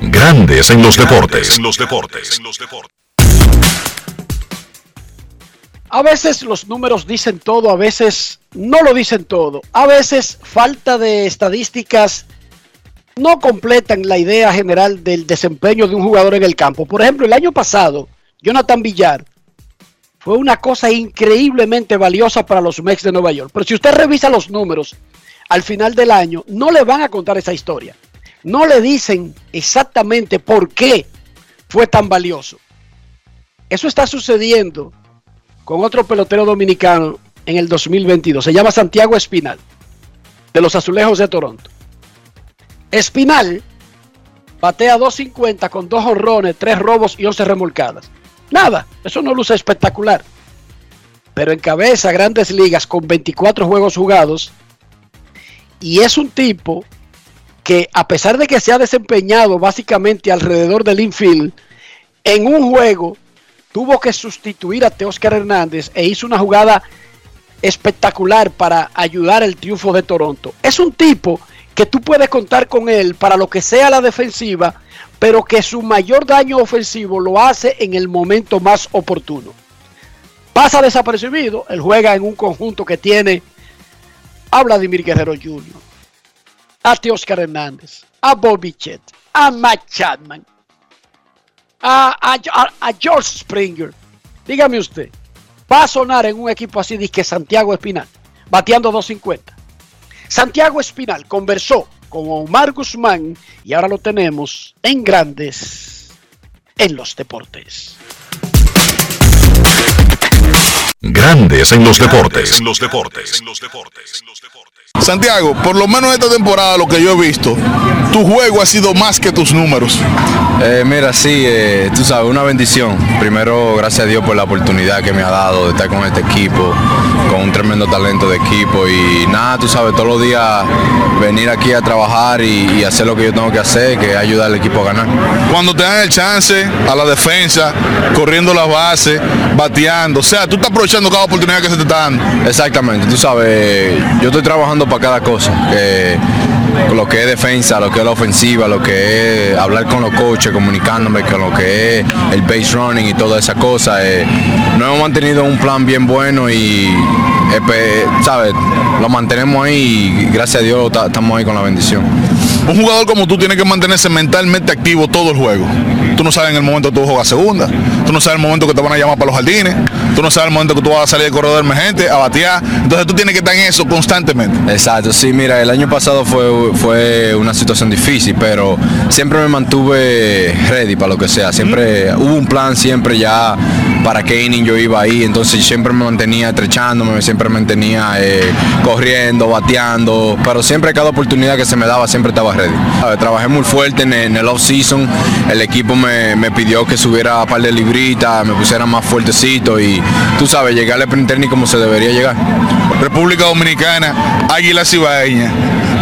Grandes en los deportes. En los deportes. A veces los números dicen todo, a veces no lo dicen todo. A veces falta de estadísticas no completan la idea general del desempeño de un jugador en el campo. Por ejemplo, el año pasado, Jonathan Villar fue una cosa increíblemente valiosa para los Mets de Nueva York. Pero si usted revisa los números al final del año, no le van a contar esa historia. No le dicen exactamente por qué fue tan valioso. Eso está sucediendo con otro pelotero dominicano en el 2022. Se llama Santiago Espinal, de los Azulejos de Toronto. Espinal batea 2.50 con dos honrones, tres robos y 11 remolcadas. Nada, eso no luce espectacular. Pero encabeza grandes ligas con 24 juegos jugados. Y es un tipo que a pesar de que se ha desempeñado básicamente alrededor del infield, en un juego tuvo que sustituir a Teoscar Hernández e hizo una jugada espectacular para ayudar al triunfo de Toronto. Es un tipo que tú puedes contar con él para lo que sea la defensiva, pero que su mayor daño ofensivo lo hace en el momento más oportuno. Pasa desapercibido, él juega en un conjunto que tiene a Vladimir Guerrero Jr., a Teoscar Hernández, a Bobby Chet, a Matt Chapman, a, a, a, George Springer. Dígame usted, va a sonar en un equipo así de que Santiago Espinal, bateando 250. Santiago Espinal conversó con Omar Guzmán y ahora lo tenemos en Grandes en los Deportes. Grandes en los deportes. En los deportes. Santiago, por lo menos esta temporada, lo que yo he visto, tu juego ha sido más que tus números. Eh, mira, sí, eh, tú sabes, una bendición. Primero, gracias a Dios por la oportunidad que me ha dado de estar con este equipo, con un tremendo talento de equipo y nada, tú sabes, todos los días venir aquí a trabajar y, y hacer lo que yo tengo que hacer, que es ayudar al equipo a ganar. Cuando te dan el chance a la defensa, corriendo las bases, bateando, o sea, tú estás aprovechando cada oportunidad que se te está dando. Exactamente, tú sabes, yo estoy trabajando para cada cosa. eh, lo que es defensa, lo que es la ofensiva, lo que es hablar con los coaches, comunicándome con lo que es el base running y toda esa cosa. eh, no hemos mantenido un plan bien bueno y, eh, ¿sabes? Lo mantenemos ahí y gracias a Dios ta- estamos ahí con la bendición. Un jugador como tú tiene que mantenerse mentalmente activo todo el juego. Tú no sabes en el momento que tú juegas segunda, tú no sabes el momento que te van a llamar para los jardines, tú no sabes el momento que tú vas a salir del corredor emergente a batear. Entonces tú tienes que estar en eso constantemente. Exacto, sí, mira, el año pasado fue, fue una situación difícil, pero siempre me mantuve ready para lo que sea. Siempre hubo un plan, siempre ya para inning yo iba ahí, entonces siempre me mantenía estrechándome, siempre me mantenía eh, corriendo, bateando, pero siempre cada oportunidad que se me daba siempre estaba ready. A Trabajé muy fuerte en, el- en el off-season, el equipo me, me pidió que subiera un par de libritas, me pusiera más fuertecito y tú sabes, llegar al sprint training como se debería llegar. República Dominicana, Águila Cibaeña.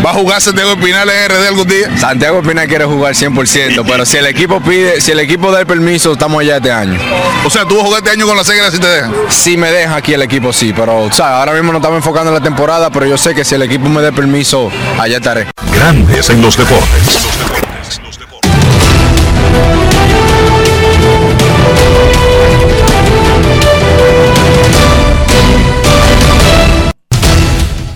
¿Va a jugar Santiago Espinal en RD algún día? Santiago Espinal quiere jugar 100%, pero si el equipo pide, si el equipo da el permiso, estamos allá este año. O sea, tú vas a jugar este año con la Águilas si te dejan. Si me deja aquí el equipo, sí, pero ¿sabes? ahora mismo no estamos enfocando en la temporada, pero yo sé que si el equipo me da el permiso, allá estaré. Grandes en los deportes.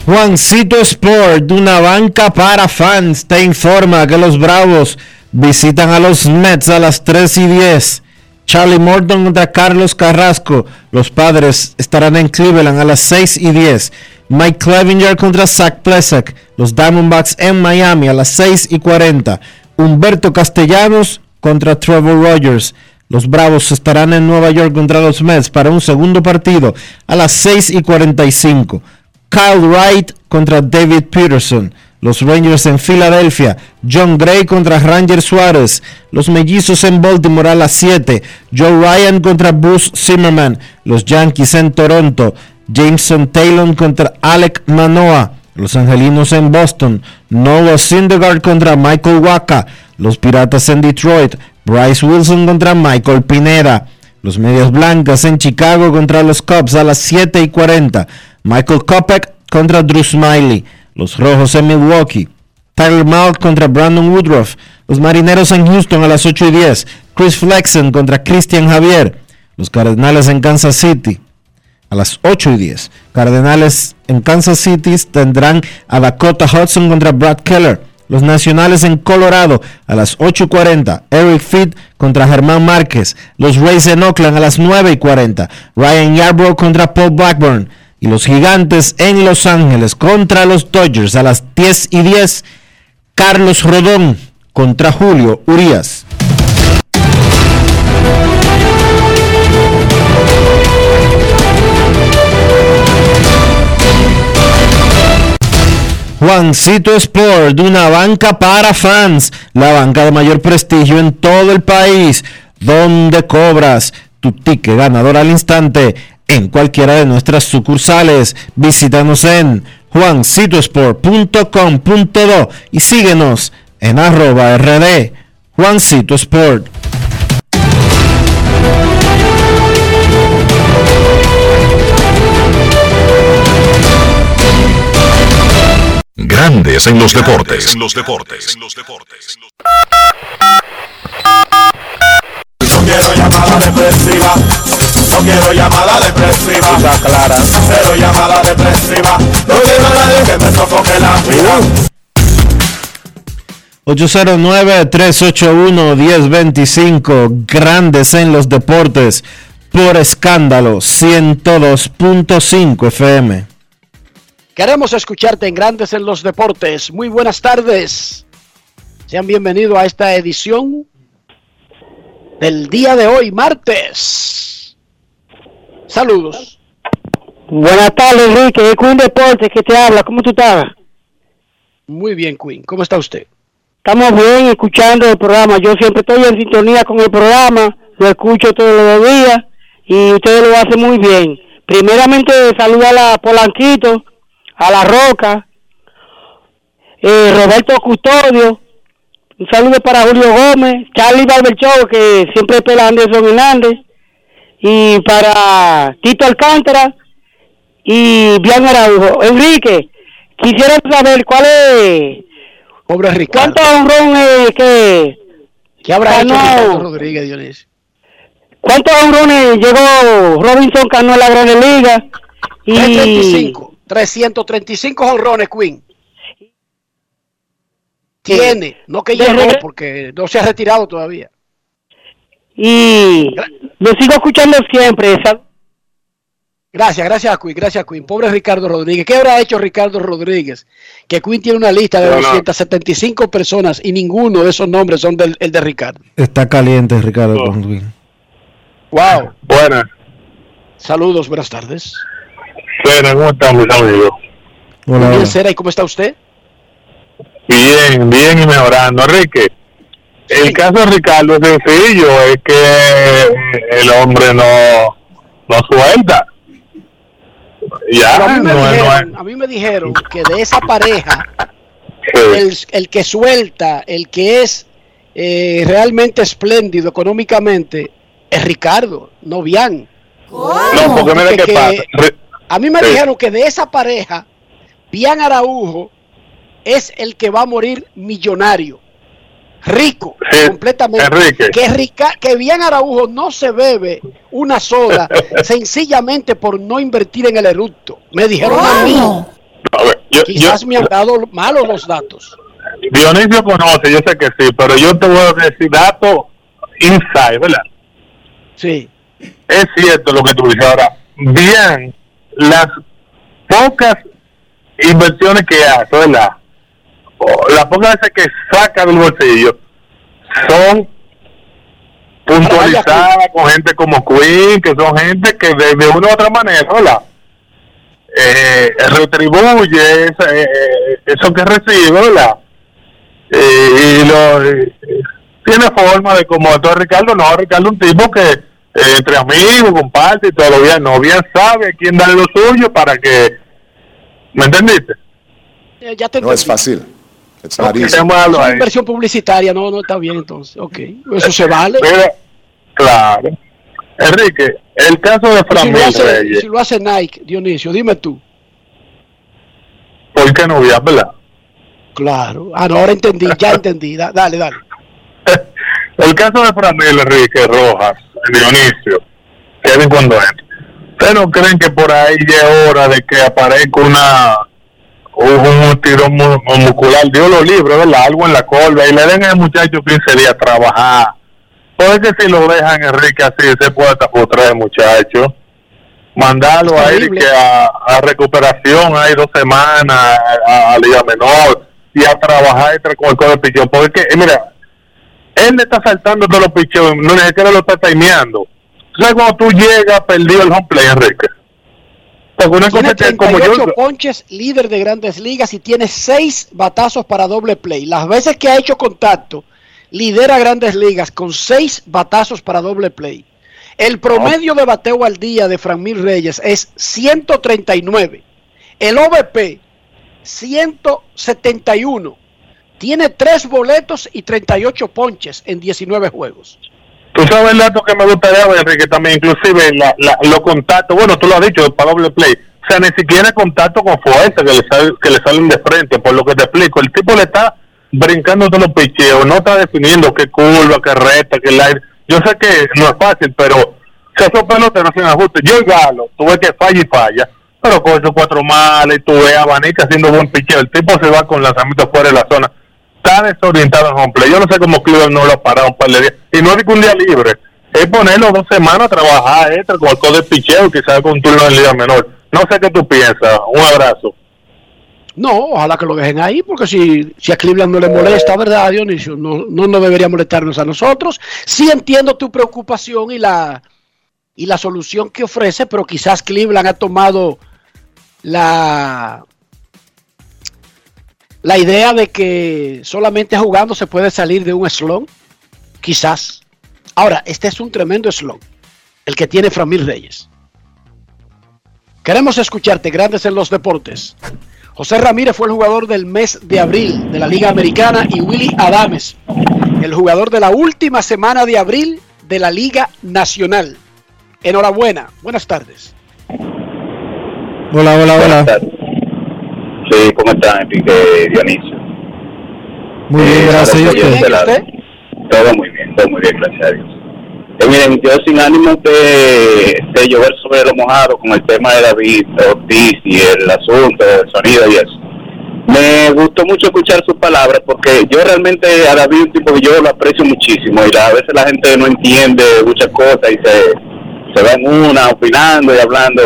Juancito Sport, una banca para fans, te informa que los Bravos visitan a los Mets a las 3 y 10. Charlie Morton contra Carlos Carrasco. Los padres estarán en Cleveland a las 6 y 10. Mike Clevinger contra Zach Plesak. Los Diamondbacks en Miami a las 6 y 40. Humberto Castellanos contra Trevor Rogers. Los Bravos estarán en Nueva York contra los Mets para un segundo partido a las 6 y 45. Kyle Wright contra David Peterson. Los Rangers en Filadelfia. John Gray contra Ranger Suárez. Los Mellizos en Baltimore a las 7. Joe Ryan contra Bruce Zimmerman. Los Yankees en Toronto. Jameson Taylor contra Alec Manoa. Los Angelinos en Boston. Noah Syndergaard contra Michael Waka. Los Piratas en Detroit. Bryce Wilson contra Michael Pineda. Los Medias Blancas en Chicago contra los Cubs a las 7 y 40. Michael Kopech contra Drew Smiley. Los Rojos en Milwaukee. Tyler Mount contra Brandon Woodruff. Los Marineros en Houston a las 8 y 10. Chris Flexen contra Christian Javier. Los Cardenales en Kansas City a las 8 y 10. Cardenales en Kansas City tendrán a Dakota Hudson contra Brad Keller. Los Nacionales en Colorado a las 8 y 40. Eric Fitt contra Germán Márquez. Los Rays en Oakland a las 9 y 40. Ryan Yarbrough contra Paul Blackburn. Y los Gigantes en Los Ángeles contra los Dodgers a las 10 y 10. Carlos Rodón contra Julio Urias. Juancito Sport, una banca para fans, la banca de mayor prestigio en todo el país, donde cobras tu ticket ganador al instante en cualquiera de nuestras sucursales. Visítanos en juancitosport.com.do y síguenos en arroba rd Juancito Sport. Grandes en los deportes. En los deportes. No quiero llamada depresiva. No quiero llamada depresiva. Está clara. Cero llamada depresiva. No quiero a nadie que me sofoque la vida. 809-381-1025, grandes en los deportes, por escándalo, 102.5 FM. Queremos escucharte en Grandes en los Deportes. Muy buenas tardes. Sean bienvenidos a esta edición del día de hoy, martes. Saludos. Buenas tardes, Enrique. De Queen Deportes que te habla. ¿Cómo tú estás? Muy bien, Queen. ¿Cómo está usted? Estamos bien escuchando el programa. Yo siempre estoy en sintonía con el programa. Lo escucho todos los días y ustedes lo hacen muy bien. Primeramente, saludar a Polanquito, a La Roca, eh, Roberto Custodio, un saludo para Julio Gómez, Charlie Barberchó, que siempre espera a Anderson Hernández, y para Tito Alcántara y Bian Araujo. Enrique, quisiera saber cuál es. Pobre Ricardo. ¿Cuántos honrones que. ¿Qué habrá hecho ganó? Ricardo Rodríguez, Dionisio? ¿Cuántos honrones llegó Robinson Cano a la Gran Liga? Y 335. 335 honrones, Queen. Tiene, no que llegó porque no se ha retirado todavía. Y lo sigo escuchando siempre. ¿sabes? Gracias, gracias, Queen, gracias, Queen. Pobre Ricardo Rodríguez. ¿Qué habrá hecho Ricardo Rodríguez? Que Queen tiene una lista de No, no. 275 personas y ninguno de esos nombres son del el de Ricardo. Está caliente Ricardo Conwin. Wow. Buenas, Saludos, buenas tardes. buenas, ¿cómo están mis amigos? Hola, Muy bien. Cera, ¿y cómo está usted? Bien, bien y mejorando. Enrique, el caso de Ricardo es sencillo, es que el hombre no, no suelta. Ya, a, mí me no, es- no dijeron, a mí me dijeron que de esa pareja, el, el que suelta, el que es eh, realmente espléndido económicamente, es Ricardo, no Bian. No, porque mira qué pasa. A mí me Sí. dijeron que de esa pareja, Bian Araujo es el que va a morir millonario, rico, completamente. Enrique. Que, Rica, que Bian Araujo no se bebe una soda sencillamente por no invertir en el eructo. Me dijeron a mí. A ver, Quizás me han dado malos los datos. Dionisio conoce, yo sé que sí, pero yo te voy a decir datos inside, ¿verdad? Sí. Es cierto lo que tú dices. Ahora, bien, las pocas inversiones que hace, ¿verdad? Las pocas veces que saca del bolsillo son puntualizadas con gente como Queen, que son gente que de, de una u otra manera, ¿verdad? Eh, retribuye esa- eh, eh, eso que recibe, ¿verdad? Eh, y lo, eh, tiene forma de como todo Ricardo, no, Ricardo un tipo que eh, entre amigos comparte y todo lo bien, no bien sabe quién darle lo suyo para que, ¿me entendiste? Eh, ya te No es fácil. It's not Ok. easy. Es una inversión publicitaria, no, no está bien entonces. Ok, eso se vale. Mira, claro. Enrique, el caso de si, Fran lo hace, Reyes, si lo hace Nike, Dionisio, dime tú. ¿por qué no había, verdad? Claro. Ah, no, ahora entendí, ya entendí. Da- dale, dale. El caso de Franel Enrique Rojas, Dionisio, Kevin cuando entra. ¿Ustedes no creen que por ahí ya es hora de que aparezca una un, un tirón mu- muscular? Dios lo libre, ¿verdad? Algo en la colva y le den al muchacho 15 días a trabajar. Porque si lo dejan Enrique así, se puede tapar el muchacho. Mandarlo a. Eric a, a recuperación, hay dos semanas a, a- Liga Menor y a trabajar entre con el de pichón. Porque, mira, él le está saltando todos los picheos, no ni siquiera lo está timeando. ¿Tú ¿Sabes cuando tú llegas perdido el home play, Enrique? Porque una Tiene cosa que como yo... 38 ponches, líder de grandes ligas y tiene 6 batazos para doble play. Las veces que ha hecho contacto, lidera grandes ligas con 6 batazos para doble play. El promedio de bateo al día de Franmil Reyes es 139. El OVP, 171. Tiene 3 boletos y 38 ponches en 19 juegos. Tú sabes el dato que me gustaría ver, Enrique, también, inclusive la, la- los contactos, bueno, tú lo has dicho, para doble play, o sea, ni siquiera contacto con fuerza que le, sal- que le salen de frente, por lo que te explico, el tipo le está brincando todos los picheos, no está definiendo qué curva, qué recta, qué aire. Yo sé que no es fácil, pero si esos pelotas no hacen ajuste, yo y Galo, tú ves que falla y falla, pero con esos cuatro males, a Abanica haciendo buen picheo, el tipo se va con lanzamientos fuera de la zona, está desorientado en home play. Yo no sé cómo Cleveland no lo ha parado un par de días. Y no es que un día libre, es ponerlo dos semanas a trabajar extra con el codo de picheo quizás con turno en liga menor. No sé qué tú piensas. Un abrazo. No, ojalá que lo dejen ahí, porque si, si a Cleveland no le molesta, ¿verdad, Dionisio? No, no, no debería molestarnos a nosotros. Sí entiendo tu preocupación y la, y la solución que ofrece, pero quizás Cleveland ha tomado la, la idea de que solamente jugando se puede salir de un slump. Quizás. Ahora, este es un tremendo slump, el que tiene Framil Reyes. Queremos escucharte, grandes en los deportes. José Ramírez fue el jugador del mes de abril de la Liga Americana y Willy Adames, el jugador de la última semana de abril de la Liga Nacional. Enhorabuena, buenas tardes. Hola, hola, hola. Sí, ¿cómo está Enrique Dionisio? Muy bien, gracias. ¿Y Ahora, usted? de la- Todo muy bien, todo muy bien, gracias a Dios. Eh, miren, yo sin ánimo de, de llover sobre lo mojado con el tema de David Ortiz y el asunto del sonido y eso. Me gustó mucho escuchar sus palabras porque yo realmente a David un tipo que yo lo aprecio muchísimo y a veces la gente no entiende muchas cosas y se, se va en una opinando y hablando.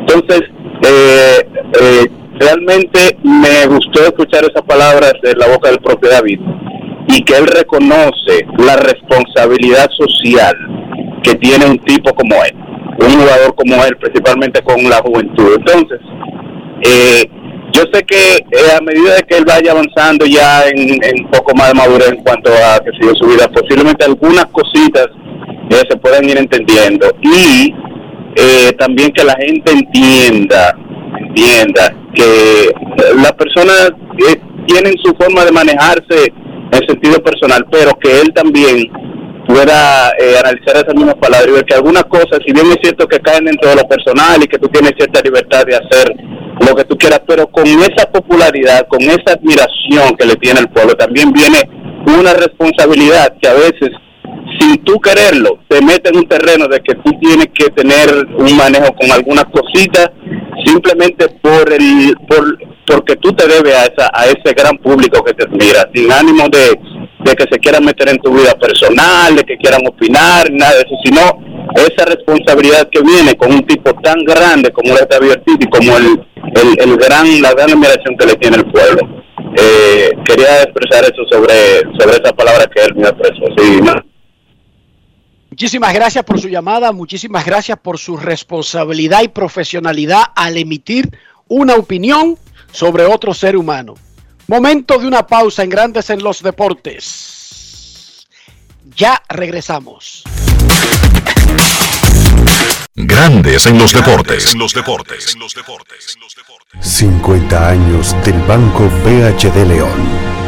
Entonces, eh, eh, realmente me gustó escuchar esas palabras de la boca del propio David y que él reconoce la responsabilidad social que tiene un tipo como él, un jugador como él, principalmente con la juventud. Entonces, eh, yo sé que eh, a medida de que él vaya avanzando ya en, un poco más de madurez en cuanto a que sigue su vida, posiblemente algunas cositas eh, se puedan ir entendiendo y eh, también que la gente entienda, entienda que eh, las personas eh, tienen su forma de manejarse en sentido personal, pero que él también pueda eh, analizar esas mismas palabras y ver que algunas cosas, si bien es cierto que caen dentro de lo personal y que tú tienes cierta libertad de hacer lo que tú quieras, pero con esa popularidad, con esa admiración que le tiene el pueblo, también viene una responsabilidad que a veces, sin tú quererlo, te mete en un terreno de que tú tienes que tener un manejo con algunas cositas, simplemente por el por porque tú te debes a, esa, a ese gran público que te admira, sin ánimo de, de que se quieran meter en tu vida personal, de que quieran opinar, nada de eso, sino esa responsabilidad que viene con un tipo tan grande como es David Ortiz y como el, el, el gran, la gran admiración que le tiene el pueblo. Eh, quería expresar eso sobre, sobre esa palabra que él me expresó. Sí. Muchísimas gracias por su llamada, muchísimas gracias por su responsabilidad y profesionalidad al emitir una opinión sobre otro ser humano. Momento de una pausa en Grandes en los Deportes. Ya regresamos. Grandes en los deportes. En los deportes. 50 años del Banco BHD León.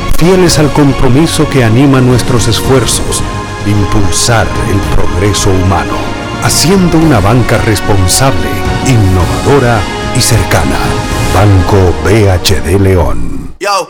fieles al compromiso que anima nuestros esfuerzos, impulsar el progreso humano, haciendo una banca responsable, innovadora y cercana. Banco BHD León. Yo,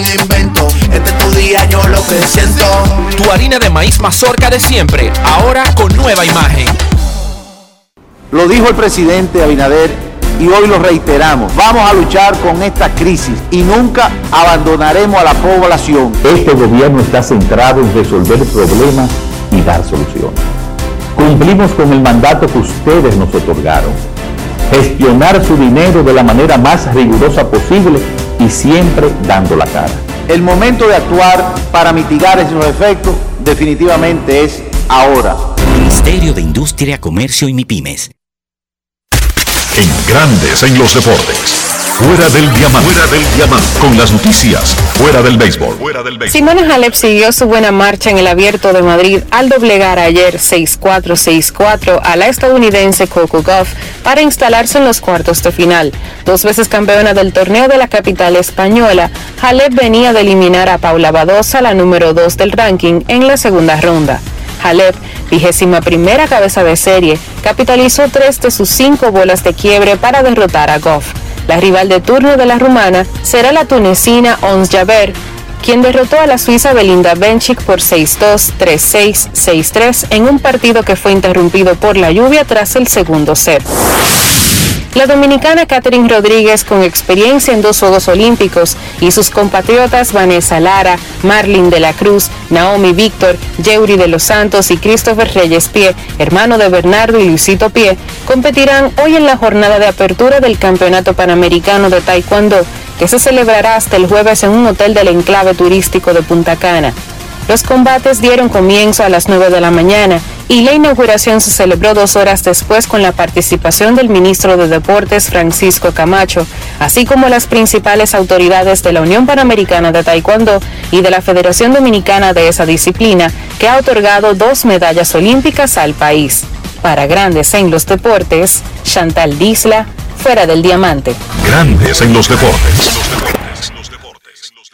invento. Este es tu día, yo lo que siento. Tu harina de maíz mazorca de siempre, ahora con nueva imagen. Lo dijo el presidente Abinader y hoy lo reiteramos. Vamos a luchar con esta crisis y nunca abandonaremos a la población. Este gobierno está centrado en resolver problemas y dar soluciones. Cumplimos con el mandato que ustedes nos otorgaron. Gestionar su dinero de la manera más rigurosa posible y siempre dando la cara. El momento de actuar para mitigar esos efectos definitivamente es ahora. Ministerio de Industria, Comercio y MIPIMES. En Grandes en los deportes. Fuera del diamante. Fuera del diamante. Con las noticias. Fuera del béisbol. Fuera del béisbol. Simona Halep siguió su buena marcha en el Abierto de Madrid al doblegar ayer 6-4-6-4 a la estadounidense Coco Gauff para instalarse en los cuartos de final. Dos veces campeona del torneo de la capital española, Halep venía de eliminar a Paula Badosa, la número 2 del ranking, en la segunda ronda. Halep, vigésima primera cabeza de serie, capitalizó tres de sus cinco bolas de quiebre para derrotar a Goff. La rival de turno de la rumana será la tunecina Ons Jaber, quien derrotó a la suiza Belinda Bencic por 6-2, 3-6, 6-3 en un partido que fue interrumpido por la lluvia tras el segundo set. La dominicana Catherine Rodríguez, con experiencia en dos Juegos Olímpicos, y sus compatriotas Vanessa Lara, Marlin de la Cruz, Naomi Víctor, Yeuri de los Santos y Christopher Reyes Pie, hermano de Bernardo y Luisito Pie, competirán hoy en la jornada de apertura del Campeonato Panamericano de Taekwondo, que se celebrará hasta el jueves en un hotel del enclave turístico de Punta Cana. Los combates dieron comienzo a las 9 de la mañana y la inauguración se celebró dos horas después con la participación del ministro de Deportes Francisco Camacho, así como las principales autoridades de la Unión Panamericana de Taekwondo y de la Federación Dominicana de esa disciplina, que ha otorgado dos medallas olímpicas al país. Para Grandes en los Deportes, Chantal Disla, fuera del diamante. Grandes en los deportes.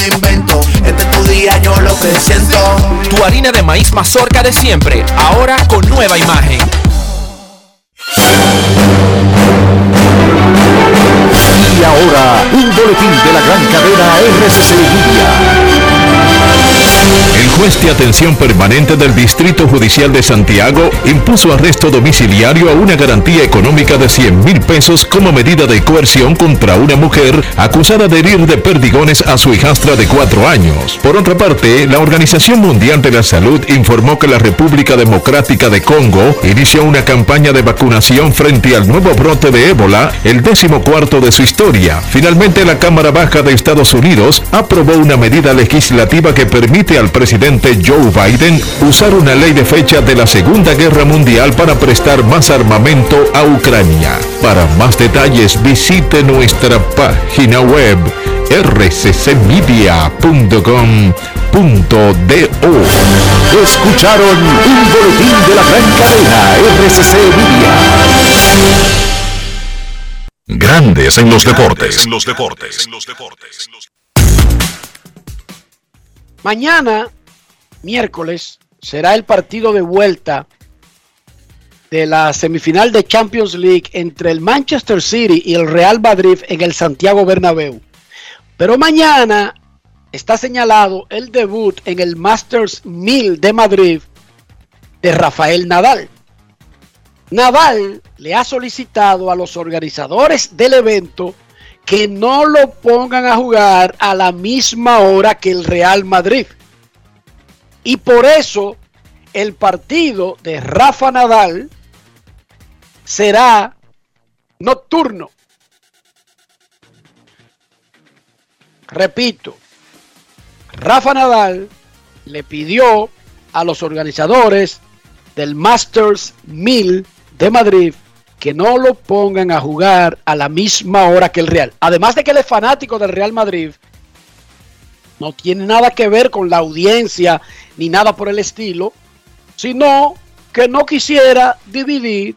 invento. Este es tu día, yo lo que siento. Tu harina de maíz mazorca de siempre, ahora con nueva imagen. Y ahora, un boletín de la gran cadena RCC Media. Juez atención permanente del Distrito Judicial de Santiago impuso arresto domiciliario a una garantía económica de 100 mil pesos como medida de coerción contra una mujer acusada de herir de perdigones a su hijastra de cuatro años. Por otra parte, la Organización Mundial de la Salud informó que la República Democrática de Congo inició una campaña de vacunación frente al nuevo brote de ébola, el décimo cuarto de su historia. Finalmente, la Cámara Baja de Estados Unidos aprobó una medida legislativa que permite al presidente Joe Biden usar una ley de fecha de la Segunda Guerra Mundial para prestar más armamento a Ucrania. Para más detalles visite nuestra página web rccmedia.com.do. Escucharon un boletín de la gran cadena RCC Media. Grandes en los deportes. En los deportes. Mañana, miércoles, será el partido de vuelta de la semifinal de Champions League entre el Manchester City y el Real Madrid en el Santiago Bernabéu. Pero mañana está señalado el debut en el Masters 1000 de Madrid de Rafael Nadal. Nadal le ha solicitado a los organizadores del evento que no lo pongan a jugar a la misma hora que el Real Madrid. Y por eso el partido de Rafa Nadal será nocturno. Repito, Rafa Nadal le pidió a los organizadores del Masters 1000 de Madrid que no lo pongan a jugar a la misma hora que el Real. Además de que él es fanático del Real Madrid, no tiene nada que ver con la audiencia ni nada por el estilo, sino que no quisiera dividir,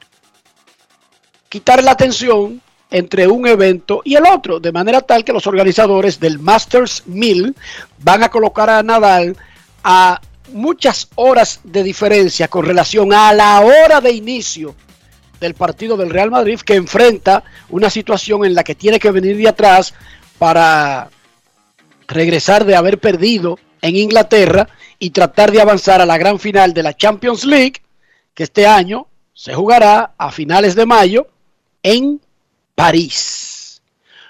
quitar la atención entre un evento y el otro, de manera tal que los organizadores del Masters 1000 van a colocar a Nadal a muchas horas de diferencia con relación a la hora de inicio del partido del Real Madrid que enfrenta una situación en la que tiene que venir de atrás para regresar de haber perdido en Inglaterra y tratar de avanzar a la gran final de la Champions League que este año se jugará a finales de mayo en París.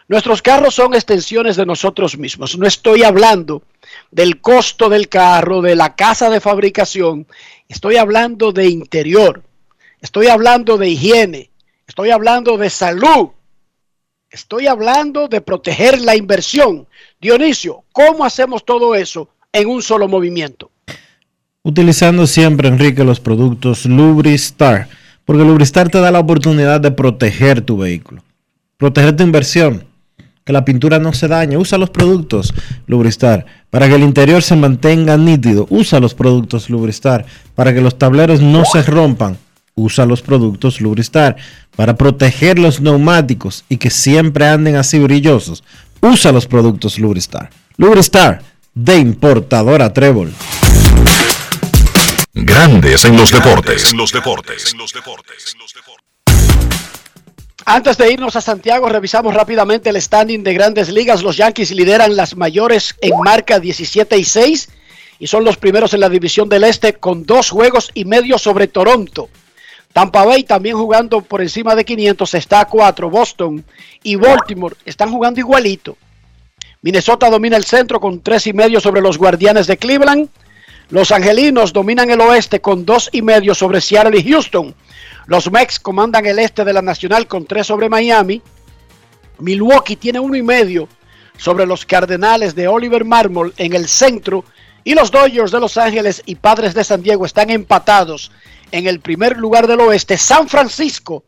Nuestros carros son extensiones de nosotros mismos. No estoy hablando del costo del carro, de la casa de fabricación. Estoy hablando de interior. Estoy hablando de higiene. Estoy hablando de salud. Estoy hablando de proteger la inversión. Dionisio, ¿cómo hacemos todo eso en un solo movimiento? Utilizando siempre, Enrique, los productos Lubristar. Porque Lubristar te da la oportunidad de proteger tu vehículo. Proteger tu inversión. Que la pintura no se dañe. Usa los productos Lubristar. Para que el interior se mantenga nítido. Usa los productos Lubristar. Para que los tableros no se rompan usa los productos Lubristar. Para proteger los neumáticos y que siempre anden así brillosos, usa los productos Lubristar. Lubristar, de importadora Trébol. Grandes en los deportes. los deportes. Antes de irnos a Santiago, revisamos rápidamente el standing de grandes ligas. Los Yankees lideran las mayores en marca 17 y 6 y son los primeros en la división del Este con dos juegos y medio sobre Toronto. Tampa Bay también jugando por encima de 500, está a 4. Boston y Baltimore están jugando igualito. Minnesota domina el centro con tres y medio sobre los Guardianes de Cleveland. Los Angelinos dominan el oeste con dos y medio sobre Seattle y Houston. Los Mex comandan el este de la Nacional con tres sobre Miami. Milwaukee tiene uno y medio sobre los Cardenales de Oliver Marmol en el centro y los Dodgers de Los Ángeles y Padres de San Diego están empatados en el primer lugar del oeste. San Francisco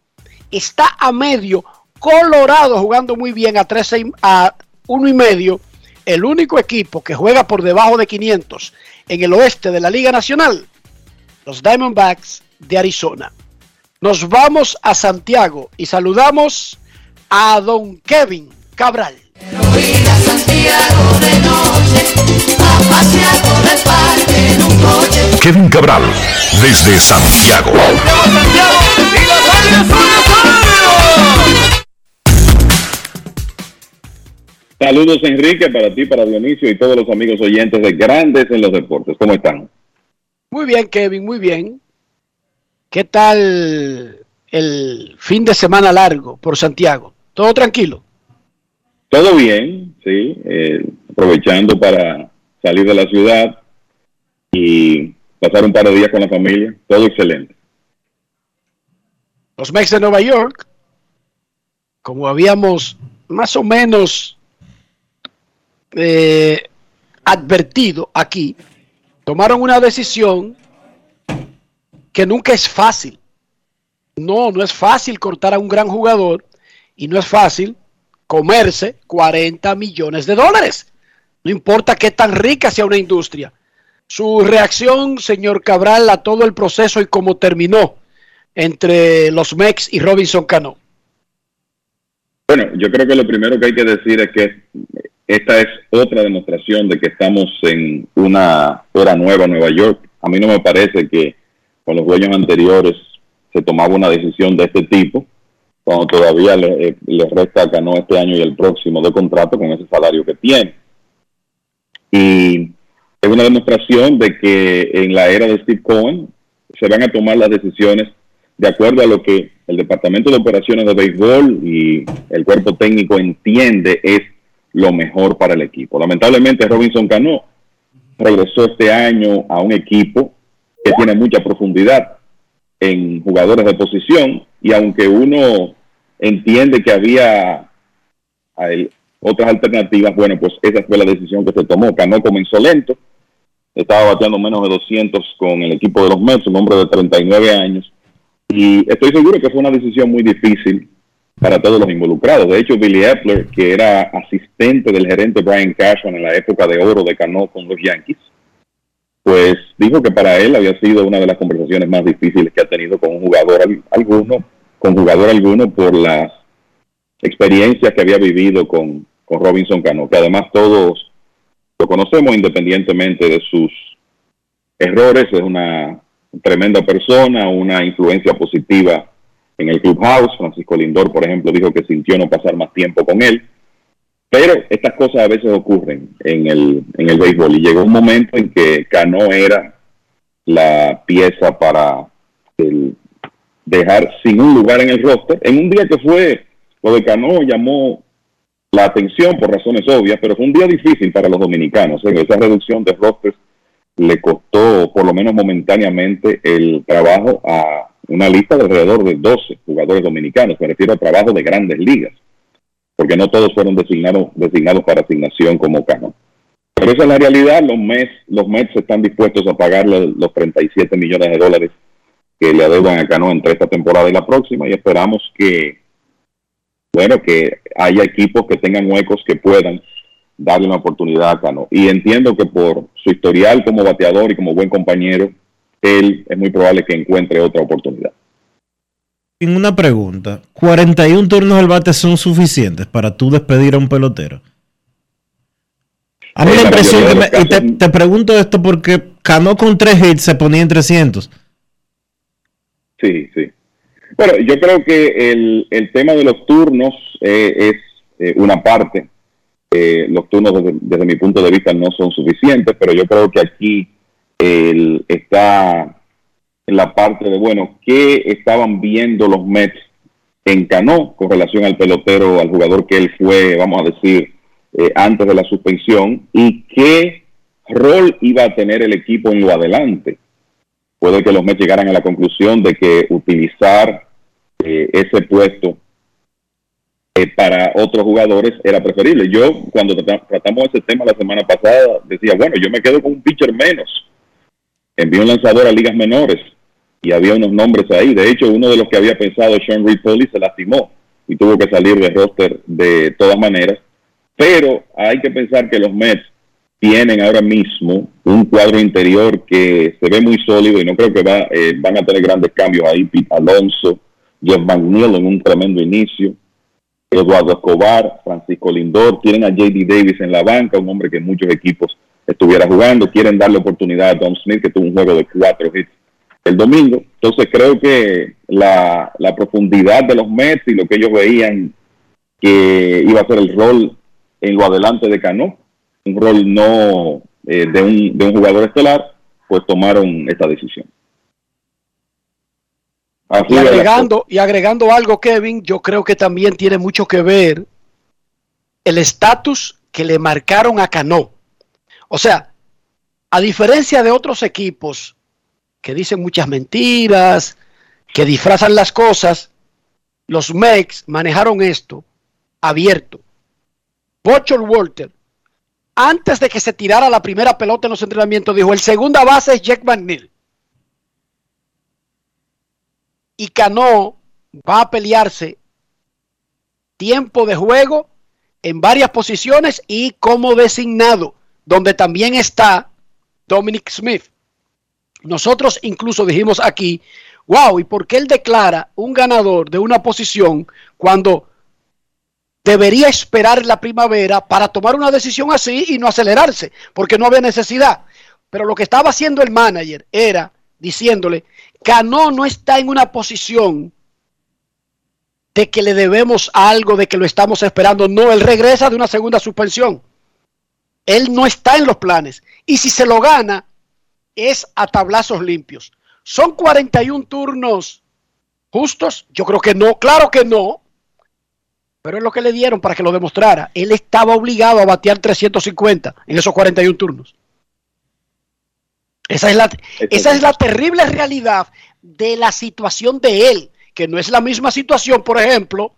está a medio, Colorado jugando muy bien a, 13, a uno y medio. El único equipo que juega por debajo de 500 en el oeste de la Liga Nacional, los Diamondbacks de Arizona. Nos vamos a Santiago y saludamos a don Kevin Cabral. Kevin Cabral, desde Santiago. Saludos Enrique para ti, para Dionisio y todos los amigos oyentes de Grandes en los Deportes. ¿Cómo están? Muy bien, Kevin, muy bien. ¿Qué tal el fin de semana largo por Santiago? ¿Todo tranquilo? Todo bien, sí. eh, aprovechando para salir de la ciudad y pasar un par de días con la familia. Todo excelente. Los Mex de Nueva York, como habíamos más o menos eh, advertido aquí, tomaron una decisión que nunca es fácil. No, no es fácil cortar a un gran jugador y no es fácil comerse 40 millones de dólares. No importa qué tan rica sea una industria. Su reacción, señor Cabral, a todo el proceso y cómo terminó entre los Mex y Robinson Cano. Bueno, yo creo que lo primero que hay que decir es que esta es otra demostración de que estamos en una era nueva en Nueva York. A mí no me parece que con los dueños anteriores se tomaba una decisión de este tipo, cuando todavía le, eh, le resta este año y el próximo de contrato con ese salario que tiene. Y es una demostración de que en la era de Steve Cohen se van a tomar las decisiones de acuerdo a lo que el Departamento de Operaciones de Béisbol y el cuerpo técnico entiende es lo mejor para el equipo. Lamentablemente Robinson Cano regresó este año a un equipo que tiene mucha profundidad en jugadores de posición y aunque uno entiende que había otras alternativas, bueno, pues esa fue la decisión que se tomó. Cano comenzó lento, estaba bateando menos de 200 con el equipo de los Mets, un hombre de 39 años, y estoy seguro que fue una decisión muy difícil para todos los involucrados. De hecho, Billy Epler, que era asistente del gerente Brian Cashman en la época de oro de Cano con los Yankees, pues dijo que para él había sido una de las conversaciones más difíciles que ha tenido con un jugador al- alguno, con jugador alguno por las experiencias que había vivido con, con Robinson Cano, que además todos lo conocemos independientemente de sus errores, es una tremenda persona, una influencia positiva en el clubhouse. Francisco Lindor, por ejemplo, dijo que sintió no pasar más tiempo con él. Pero estas cosas a veces ocurren en el, en el béisbol y llegó un momento en que Cano era la pieza para el dejar sin un lugar en el roster. En un día que fue, lo de Cano llamó la atención por razones obvias, pero fue un día difícil para los dominicanos. En esa reducción de rosters le costó, por lo menos momentáneamente, el trabajo a una lista de alrededor de 12 jugadores dominicanos. Me refiero a trabajo de grandes ligas, porque no todos fueron designados, designados para asignación como Cano. Pero esa es la realidad. Los Mets, los Mets están dispuestos a pagarle los 37 millones de dólares que le adeudan a Cano entre esta temporada y la próxima y esperamos que, bueno, que haya equipos que tengan huecos que puedan darle una oportunidad a Cano. Y entiendo que por su historial como bateador y como buen compañero, él es muy probable que encuentre otra oportunidad. En una pregunta, ¿41 turnos al bate son suficientes para tú despedir a un pelotero? A mí Eh, la impresión que me, y te, te pregunto esto porque Cano con 3 hits se ponía en 300. Sí, sí. Bueno, yo creo que el, el tema de los turnos eh, es eh, una parte. Eh, los turnos desde, desde mi punto de vista no son suficientes, pero yo creo que aquí el- está en la parte de, bueno, ¿qué estaban viendo los Mets en Cano con relación al pelotero, al jugador que él fue, vamos a decir, eh, antes de la suspensión? ¿Y qué rol iba a tener el equipo en lo adelante? puede que los Mets llegaran a la conclusión de que utilizar eh, ese puesto eh, para otros jugadores era preferible. Yo, cuando trata- tratamos ese tema la semana pasada, decía, bueno, yo me quedo con un pitcher menos. Envió un lanzador a ligas menores y había unos nombres ahí. De hecho, uno de los que había pensado, Sean Reed se lastimó y tuvo que salir del roster de todas maneras. Pero hay que pensar que los Mets tienen ahora mismo un cuadro interior que se ve muy sólido y no creo que va, eh, van a tener grandes cambios ahí. Pete Alonso, Jeff McNeil en un tremendo inicio, Eduardo Escobar, Francisco Lindor, tienen a JD Davis en la banca, un hombre que muchos equipos estuviera jugando, quieren darle oportunidad a Tom Smith, que tuvo un juego de cuatro hits el domingo. Entonces creo que la, la profundidad de los Mets y lo que ellos veían que iba a ser el rol en lo adelante de Cano, un rol no eh, de, un, de un jugador estelar, pues tomaron esta decisión. Así Y agregando, y agregando algo, Kevin, yo creo que también tiene mucho que ver el estatus que le marcaron a Cano. O sea, a diferencia de otros equipos que dicen muchas mentiras, que disfrazan las cosas, los Mex manejaron esto abierto. Bochel Walter, antes de que se tirara la primera pelota en los entrenamientos, dijo, el segunda base es Jack McNeil. y Cano va a pelearse tiempo de juego en varias posiciones y como designado, donde también está Dominic Smith. Nosotros incluso dijimos aquí, wow, ¿y por qué él declara un ganador de una posición cuando debería esperar la primavera para tomar una decisión así y no acelerarse? Porque no había necesidad. Pero lo que estaba haciendo el manager era diciéndole, Cano no está en una posición de que le debemos algo, de que lo estamos esperando. No, él regresa de una segunda suspensión. Él no está en los planes. Y si se lo gana, es a tablazos limpios. ¿Son 41 turnos justos? Yo creo que no, claro que no. Pero es lo que le dieron para que lo demostrara. Él estaba obligado a batear 350 en esos 41 turnos. Esa es la, esa es la terrible realidad de la situación de él, que no es la misma situación, por ejemplo,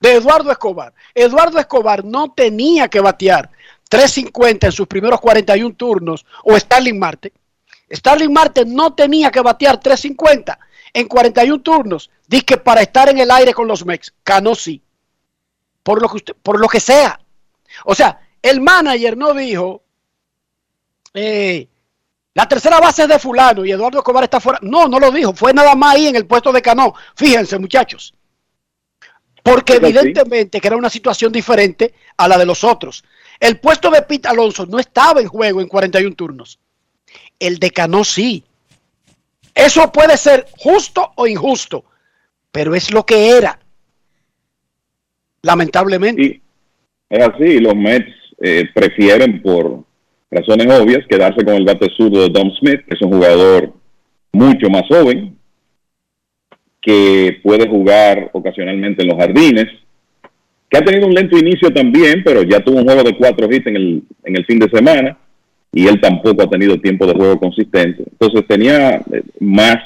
de Eduardo Escobar. Eduardo Escobar no tenía que batear 350 en sus primeros 41 turnos o Starling Marte. Starling Marte no tenía que batear 350 en 41 turnos, dice para estar en el aire con los Mex. Cano sí. Por lo que usted, por lo que sea. O sea, el manager no dijo eh, la tercera base es de fulano y Eduardo Escobar está fuera. No, no lo dijo. Fue nada más ahí en el puesto de Cano. Fíjense, muchachos. Porque evidentemente que era una situación diferente a la de los otros. El puesto de Pete Alonso no estaba en juego en 41 turnos. El de Cano sí. Eso puede ser justo o injusto, pero es lo que era. Lamentablemente. Es así, los Mets eh, prefieren por razones obvias quedarse con el bate zurdo de Dom Smith, que es un jugador mucho más joven, que puede jugar ocasionalmente en los jardines, que ha tenido un lento inicio también, pero ya tuvo un juego de cuatro hits en el, en el fin de semana y él tampoco ha tenido tiempo de juego consistente. Entonces tenía eh, más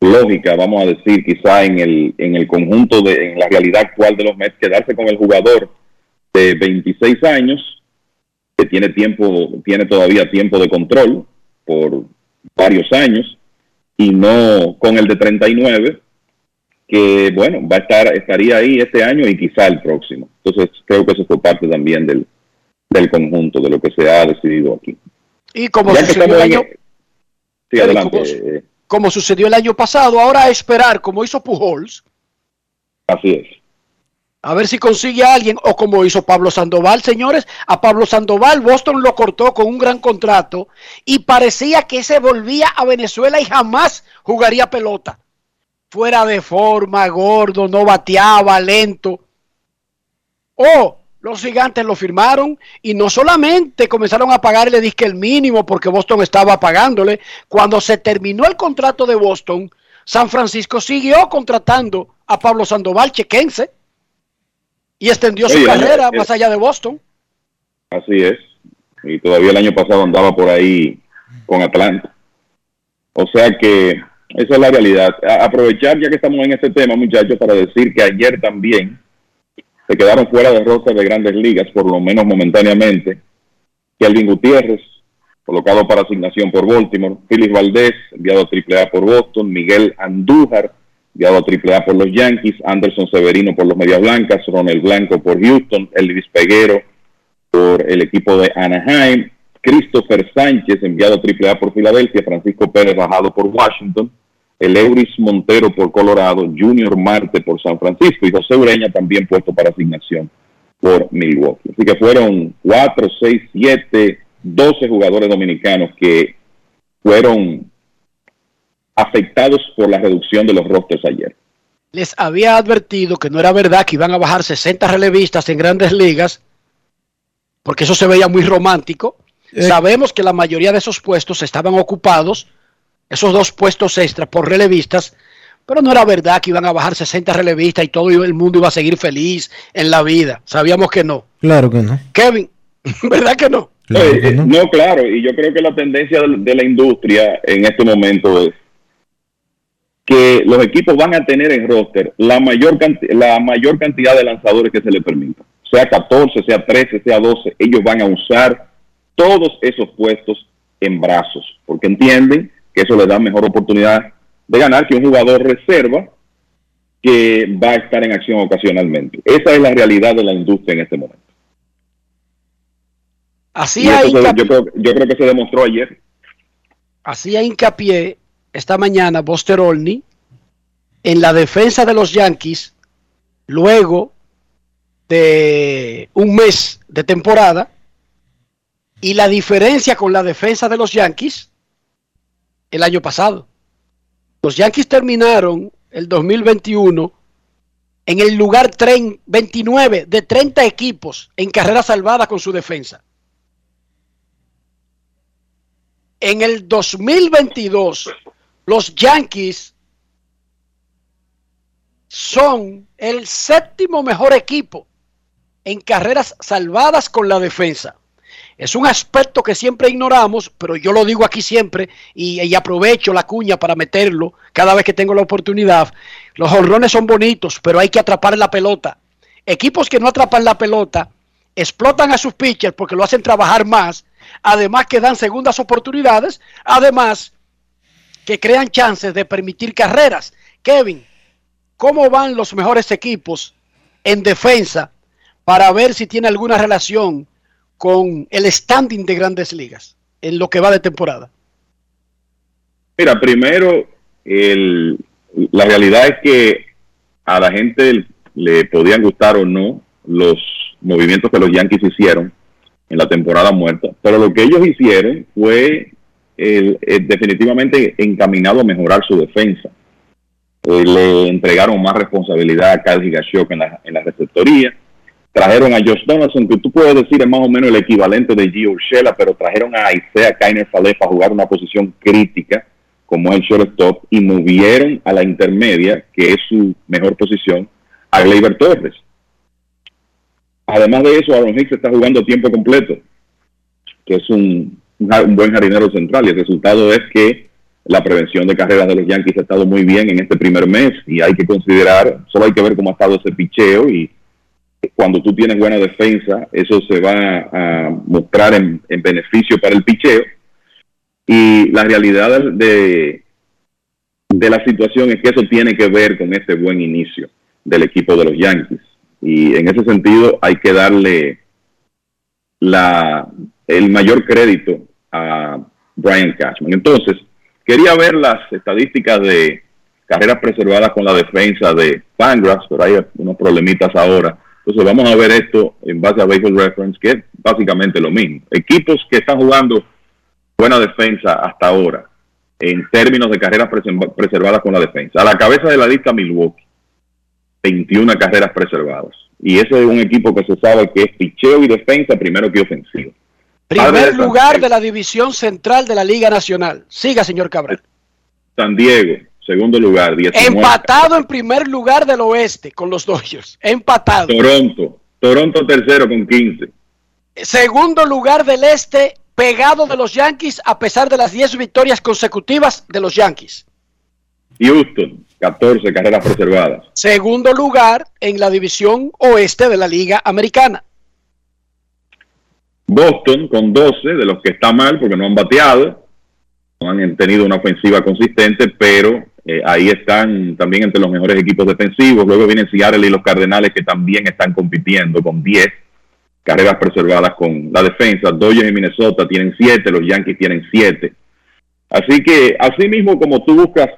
lógica, vamos a decir, quizá en el, en el conjunto, de, en la realidad actual de los Mets, quedarse con el jugador de 26 años, que tiene tiempo, tiene todavía tiempo de control por varios años, y no con el de 39, que bueno, va a estar, estaría ahí este año y quizá el próximo. Entonces creo que eso fue parte también del, del conjunto, de lo que se ha decidido aquí. Y como Ya sucedió el en- año, Sí, adelante. ¿cómo- eh, como sucedió el año pasado, ahora a esperar, como hizo Pujols, así es. a ver si consigue a alguien, o como hizo Pablo Sandoval, señores, a Pablo Sandoval Boston lo cortó con un gran contrato y parecía que se volvía a Venezuela y jamás jugaría pelota. Fuera de forma, gordo, no bateaba, lento. Oh, los gigantes lo firmaron y no solamente comenzaron a pagarle disque el mínimo porque Boston estaba pagándole. Cuando se terminó el contrato de Boston, San Francisco siguió contratando a Pablo Sandoval, chequense, y extendió su carrera más allá de Boston. Así es. Y todavía el año pasado andaba por ahí con Atlanta. O sea que esa es la realidad. A- aprovechar ya que estamos en este tema, muchachos, para decir que ayer también se quedaron fuera de roster de grandes ligas, por lo menos momentáneamente. Kelvin Gutiérrez, colocado para asignación por Baltimore. Philip Valdés, enviado a AAA por Boston. Miguel Andújar, enviado a AAA por los Yankees. Anderson Severino por los Medias Blancas. Ronald Blanco por Houston. Elvis Peguero por el equipo de Anaheim. Christopher Sánchez, enviado a AAA por Filadelfia. Francisco Pérez, bajado por Washington el Euris Montero por Colorado, Junior Marte por San Francisco y José Ureña también puesto para asignación por Milwaukee. Así que fueron 4, 6, 7, 12 jugadores dominicanos que fueron afectados por la reducción de los rosters ayer. Les había advertido que no era verdad que iban a bajar 60 relevistas en grandes ligas, porque eso se veía muy romántico. Eh. Sabemos que la mayoría de esos puestos estaban ocupados esos dos puestos extras por relevistas, pero no era verdad que iban a bajar 60 relevistas y todo el mundo iba a seguir feliz en la vida. Sabíamos que no. Claro que no. Kevin, ¿verdad que no? Eh, eh, no. claro, y yo creo que la tendencia de, la industria en este momento es que los equipos van a tener en roster la mayor, la mayor cantidad de lanzadores que se les permita. Sea 14, sea 13, sea 12, ellos van a usar todos esos puestos en brazos, porque entienden que eso les da mejor oportunidad de ganar que un jugador reserva que va a estar en acción ocasionalmente. Esa es la realidad de la industria en este momento. Así hay se- yo, creo, yo creo que se demostró ayer. hacía hincapié esta mañana Buster Olney en la defensa de los Yankees luego de un mes de temporada y la diferencia con la defensa de los Yankees el año pasado. Los Yankees terminaron el 2021 en el lugar tren- 29 de 30 equipos en carrera salvada con su defensa. En el 2022, los Yankees son el séptimo mejor equipo en carreras salvadas con la defensa. Es un aspecto que siempre ignoramos, pero yo lo digo aquí siempre y, aprovecho la cuña para meterlo cada vez que tengo la oportunidad. Los honrones son bonitos, pero hay que atrapar la pelota. Equipos que no atrapan la pelota explotan a sus pitchers porque lo hacen trabajar más, además que dan segundas oportunidades, además que crean chances de permitir carreras. Kevin, ¿cómo van los mejores equipos en defensa para ver si tiene alguna relación con el standing de grandes ligas en lo que va de temporada? Mira, primero, el- la realidad es que a la gente le podían gustar o no los movimientos que los Yankees hicieron en la temporada muerta, pero lo que ellos hicieron fue el- el definitivamente encaminado a mejorar su defensa. Eh, le entregaron más responsabilidad a Kyle Higashioka en la, en la receptoría. Trajeron a Josh Donaldson, que tú puedes decir es más o menos el equivalente de Gio Urshela, pero trajeron a Isaiah Kainer Falef a jugar una posición crítica como el shortstop y movieron a la intermedia, que es su mejor posición, a Gleyber Torres. Además de eso, Aaron Hicks está jugando tiempo completo, que es un, un buen jardinero central, y el resultado es que la prevención de carreras de los Yankees ha estado muy bien en este primer mes, y hay que considerar, solo hay que ver cómo ha estado ese picheo, y cuando tú tienes buena defensa, eso se va a mostrar en, en beneficio para el picheo, y la realidad de, de la situación es que eso tiene que ver con este buen inicio del equipo de los Yankees. Y en ese sentido hay que darle la, el mayor crédito a Brian Cashman. Entonces, quería ver las estadísticas de carreras preservadas con la defensa de Fangraphs, pero hay unos problemitas ahora. Entonces vamos a ver esto en base a Baseball Reference, que es básicamente lo mismo. Equipos que están jugando buena defensa hasta ahora, en términos de carreras preserva- preservadas con la defensa. A la cabeza de la lista Milwaukee, 21 carreras preservadas. Y ese es un equipo que se sabe que es picheo y defensa primero que ofensivo. Primer lugar de la división central de la Liga Nacional. Siga, señor Cabral. San Diego, segundo lugar, 19. Empatado en primer lugar del oeste con los Dodgers. Empatado. Toronto, Toronto tercero con 15. Segundo lugar del este, pegado de los Yankees a pesar de las 10 victorias consecutivas de los Yankees. Houston, 14 carreras preservadas. Segundo lugar en la división oeste de la Liga Americana. Boston con 12, de los que está mal porque no han bateado, no han tenido una ofensiva consistente, pero eh, ahí están también entre los mejores equipos defensivos. Luego vienen Seattle y los Cardenales que también están compitiendo con 10 carreras preservadas con la defensa. Dodgers y Minnesota tienen 7, los Yankees tienen 7. Así que, así mismo como tú buscas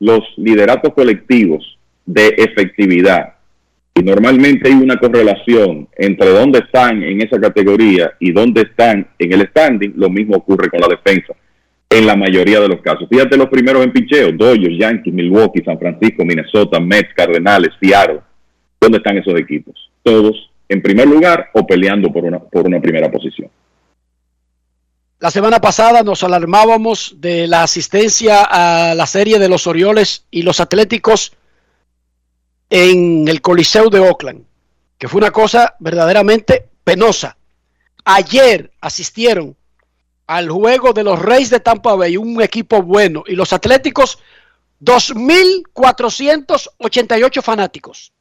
los lideratos colectivos de efectividad, y normalmente hay una correlación entre dónde están en esa categoría y dónde están en el standing, lo mismo ocurre con la defensa en la mayoría de los casos. Fíjate los primeros en picheo, Dodgers, Yankees, Milwaukee, San Francisco, Minnesota, Mets, Cardenales, Seattle. ¿Dónde están esos equipos? Todos en primer lugar o peleando por una, por una primera posición. La semana pasada nos alarmábamos de la asistencia a la serie de los Orioles y los Atléticos en el Coliseo de Oakland, que fue una cosa verdaderamente penosa. Ayer asistieron al juego de los Reyes de Tampa Bay, un equipo bueno, y los Atléticos, 2.488 fanáticos.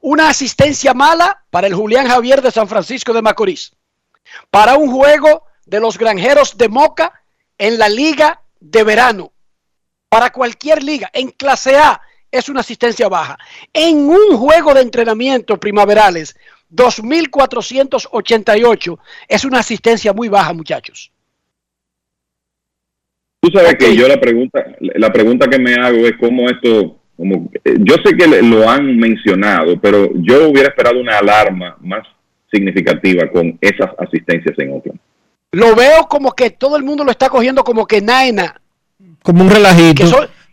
Una asistencia mala para el Julián Javier de San Francisco de Macorís. Para un juego de los Granjeros de Moca en la liga de verano. Para cualquier liga, en clase A es una asistencia baja. En un juego de entrenamiento primaverales, 2.488 es una asistencia muy baja, muchachos. Tú sabes que yo la pregunta, la pregunta que me hago es cómo esto, como, eh, yo sé que lo han mencionado, pero yo hubiera esperado una alarma más significativa con esas asistencias en Oakland. Lo veo como que todo el mundo lo está cogiendo como que naina. Como un relajito.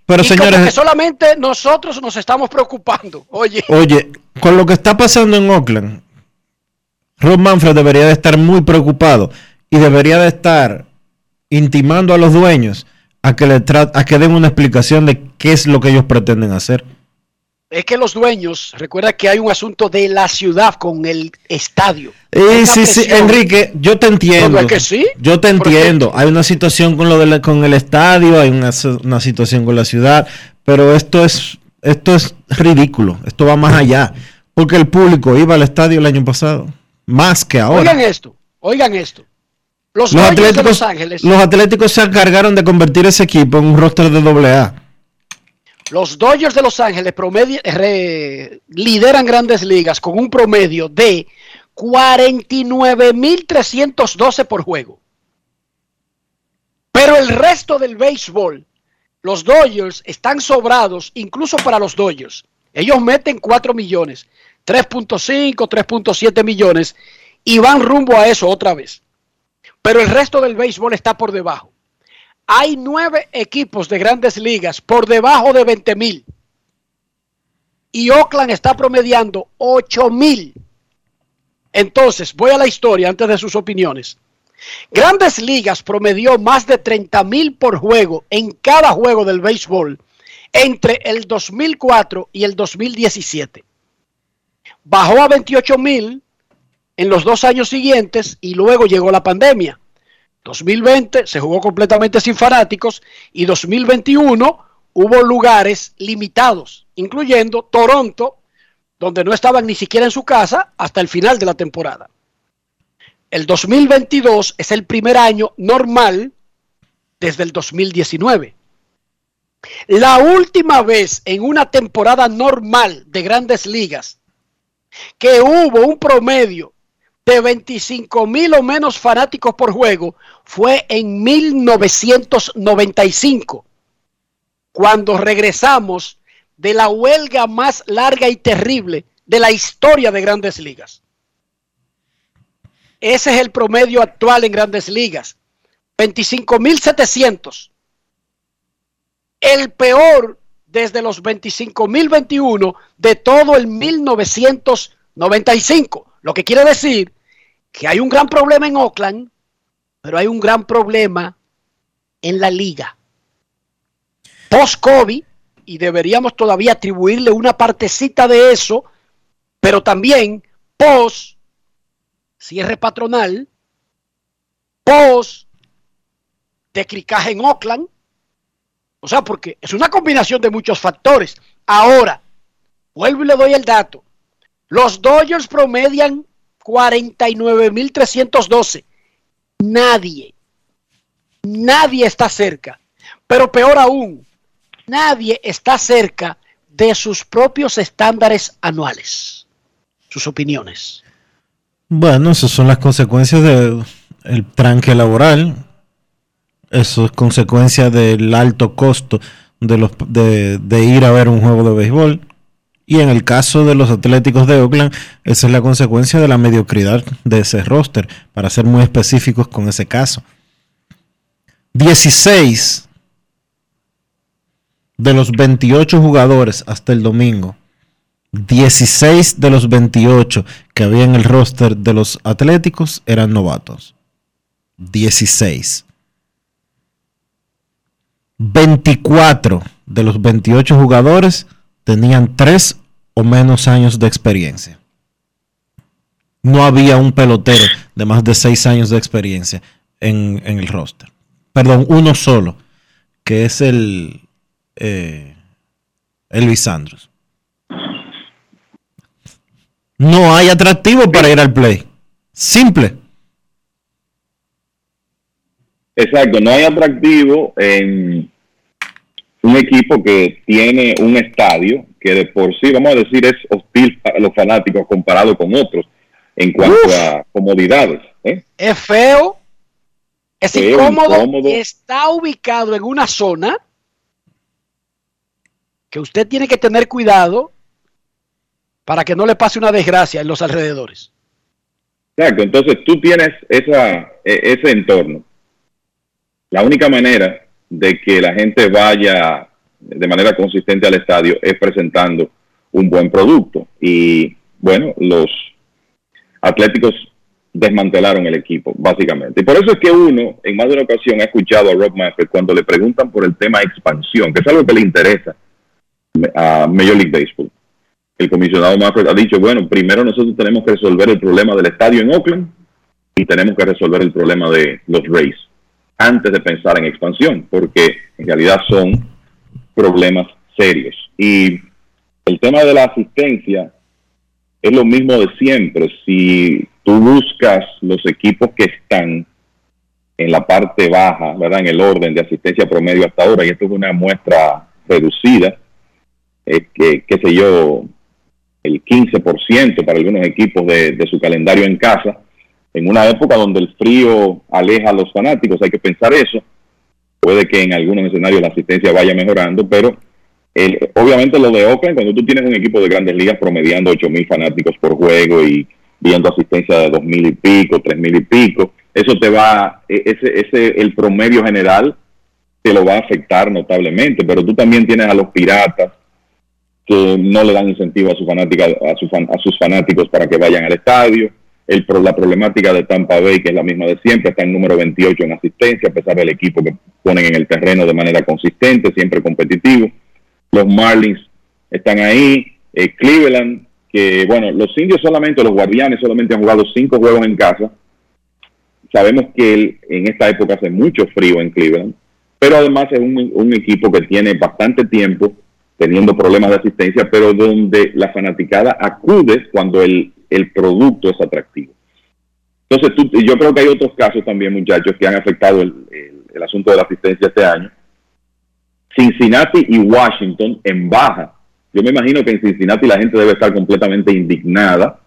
pero y señores, como que solamente nosotros nos estamos preocupando. Oye. Oye, con lo que está pasando en Oakland, Rob Manfred debería de estar muy preocupado y debería de estar intimando a los dueños a que, le a que den una explicación de qué es lo que ellos pretenden hacer. Es que los dueños, recuerda que hay un asunto de la ciudad con el estadio. Sí, sí, sí, Enrique, yo te entiendo. que sí? Yo te entiendo. Hay una situación con lo de con el estadio, hay una, una, situación con la ciudad, pero esto es esto es ridículo. Esto va más allá, porque el público iba al estadio el año pasado, más que ahora. Oigan esto, oigan esto. Los, atléticos, de Los Ángeles. Los Atléticos se encargaron de convertir ese equipo en un roster de AA. Los Dodgers de Los Ángeles promedio, re, lideran grandes ligas con un promedio de 49.312 por juego. Pero el resto del béisbol, los Dodgers están sobrados incluso para los Dodgers. Ellos meten 4 millones, 3.5, 3.7 millones y van rumbo a eso otra vez pero el resto del béisbol está por debajo. Hay nueve equipos de grandes ligas por debajo de 20 mil. Y Oakland está promediando 8 mil. Entonces, voy a la historia antes de sus opiniones. Grandes Ligas promedió más de 30 mil por juego en cada juego del béisbol entre el 2004 y el 2017. Bajó a 28 mil en los dos años siguientes y luego llegó la pandemia. 2020 se jugó completamente sin fanáticos y 2021 hubo lugares limitados, incluyendo Toronto, donde no estaban ni siquiera en su casa hasta el final de la temporada. El 2022 es el primer año normal desde el 2019. La última vez en una temporada normal de grandes ligas que hubo un promedio de 25 mil o menos fanáticos por juego fue en 1995, cuando regresamos de la huelga más larga y terrible de la historia de grandes ligas. Ese es el promedio actual en grandes ligas. 25.700. El peor desde los 25.021 de todo el 1995. Lo que quiere decir que hay un gran problema en Oakland, pero hay un gran problema en la liga. Post-COVID, y deberíamos todavía atribuirle una partecita de eso, pero también post cierre patronal, post de cricaje en Oakland, O sea, porque es una combinación de muchos factores. Ahora, vuelvo y le doy el dato. Los Dodgers promedian 49.312. Nadie, nadie está cerca. Pero peor aún, nadie está cerca de sus propios estándares anuales. Sus opiniones. Bueno, esas son las consecuencias del tranque laboral. Eso es consecuencia del alto costo de, los, de, ir a ver un juego de béisbol. Y en el caso de los Atléticos de Oakland, esa es la consecuencia de la mediocridad de ese roster, para ser muy específicos con ese caso. 16 de los 28 jugadores hasta el domingo, 16 de los 28 que había en el roster de los Atléticos eran novatos. 16. 24 de los 28 jugadores tenían 3 o menos años de experiencia. No había un pelotero de más de 6 años de experiencia en, el roster. Perdón, uno solo, que es el, eh, Elvis Andros. No hay atractivo para ir al play. Simple. Exacto, no hay atractivo en un equipo que tiene un estadio que de por sí, vamos a decir, es hostil para los fanáticos comparado con otros en cuanto Uf. a comodidades. ¿eh? Es feo, es Feo, incómodo, está ubicado en una zona que usted tiene que tener cuidado para que no le pase una desgracia en los alrededores. Exacto, entonces tú tienes esa, e- ese entorno. La única manera de que la gente vaya de manera consistente al estadio es presentando un buen producto. Y bueno, los Atléticos desmantelaron el equipo, básicamente. Y por eso es que uno, en más de una ocasión, ha escuchado a Rob Manfred cuando le preguntan por el tema expansión, que es algo que le interesa a Major League Baseball. El comisionado Manfred ha dicho, bueno, primero nosotros tenemos que resolver el problema del estadio en Oakland y tenemos que resolver el problema de los Rays antes de pensar en expansión, porque en realidad son problemas serios. Y el tema de la asistencia es lo mismo de siempre. Si tú buscas los equipos que están en la parte baja, ¿verdad? En el orden de asistencia promedio hasta ahora, y esto es una muestra reducida, eh, que, qué sé yo, el 15% para algunos equipos de, de su calendario en casa, en una época donde el frío aleja a los fanáticos, hay que pensar eso. Puede que en algunos escenarios la asistencia vaya mejorando, pero el- obviamente lo de Oakland, cuando tú tienes un equipo de grandes ligas promediando 8 mil fanáticos por juego y viendo asistencia de dos mil y pico, tres mil y pico, eso te va, e- ese, ese, el promedio general te lo va a afectar notablemente, pero tú también tienes a los piratas que no le dan incentivo a, su fanática, a, su fan- a sus fanáticos para que vayan al estadio. El, la problemática de Tampa Bay, que es la misma de siempre, está en número 28 en asistencia, a pesar del equipo que ponen en el terreno de manera consistente, siempre competitivo. Los Marlins están ahí. Eh, Cleveland, que bueno, los indios solamente, los guardianes solamente han jugado cinco juegos en casa. Sabemos que el- en esta época hace mucho frío en Cleveland, pero además es un, un equipo que tiene bastante tiempo teniendo problemas de asistencia, pero donde la fanaticada acude cuando el, el producto es atractivo. Entonces, yo creo que hay otros casos también, muchachos, que han afectado el asunto de la asistencia este año. Cincinnati y Washington en baja. Yo me imagino que en Cincinnati la gente debe estar completamente indignada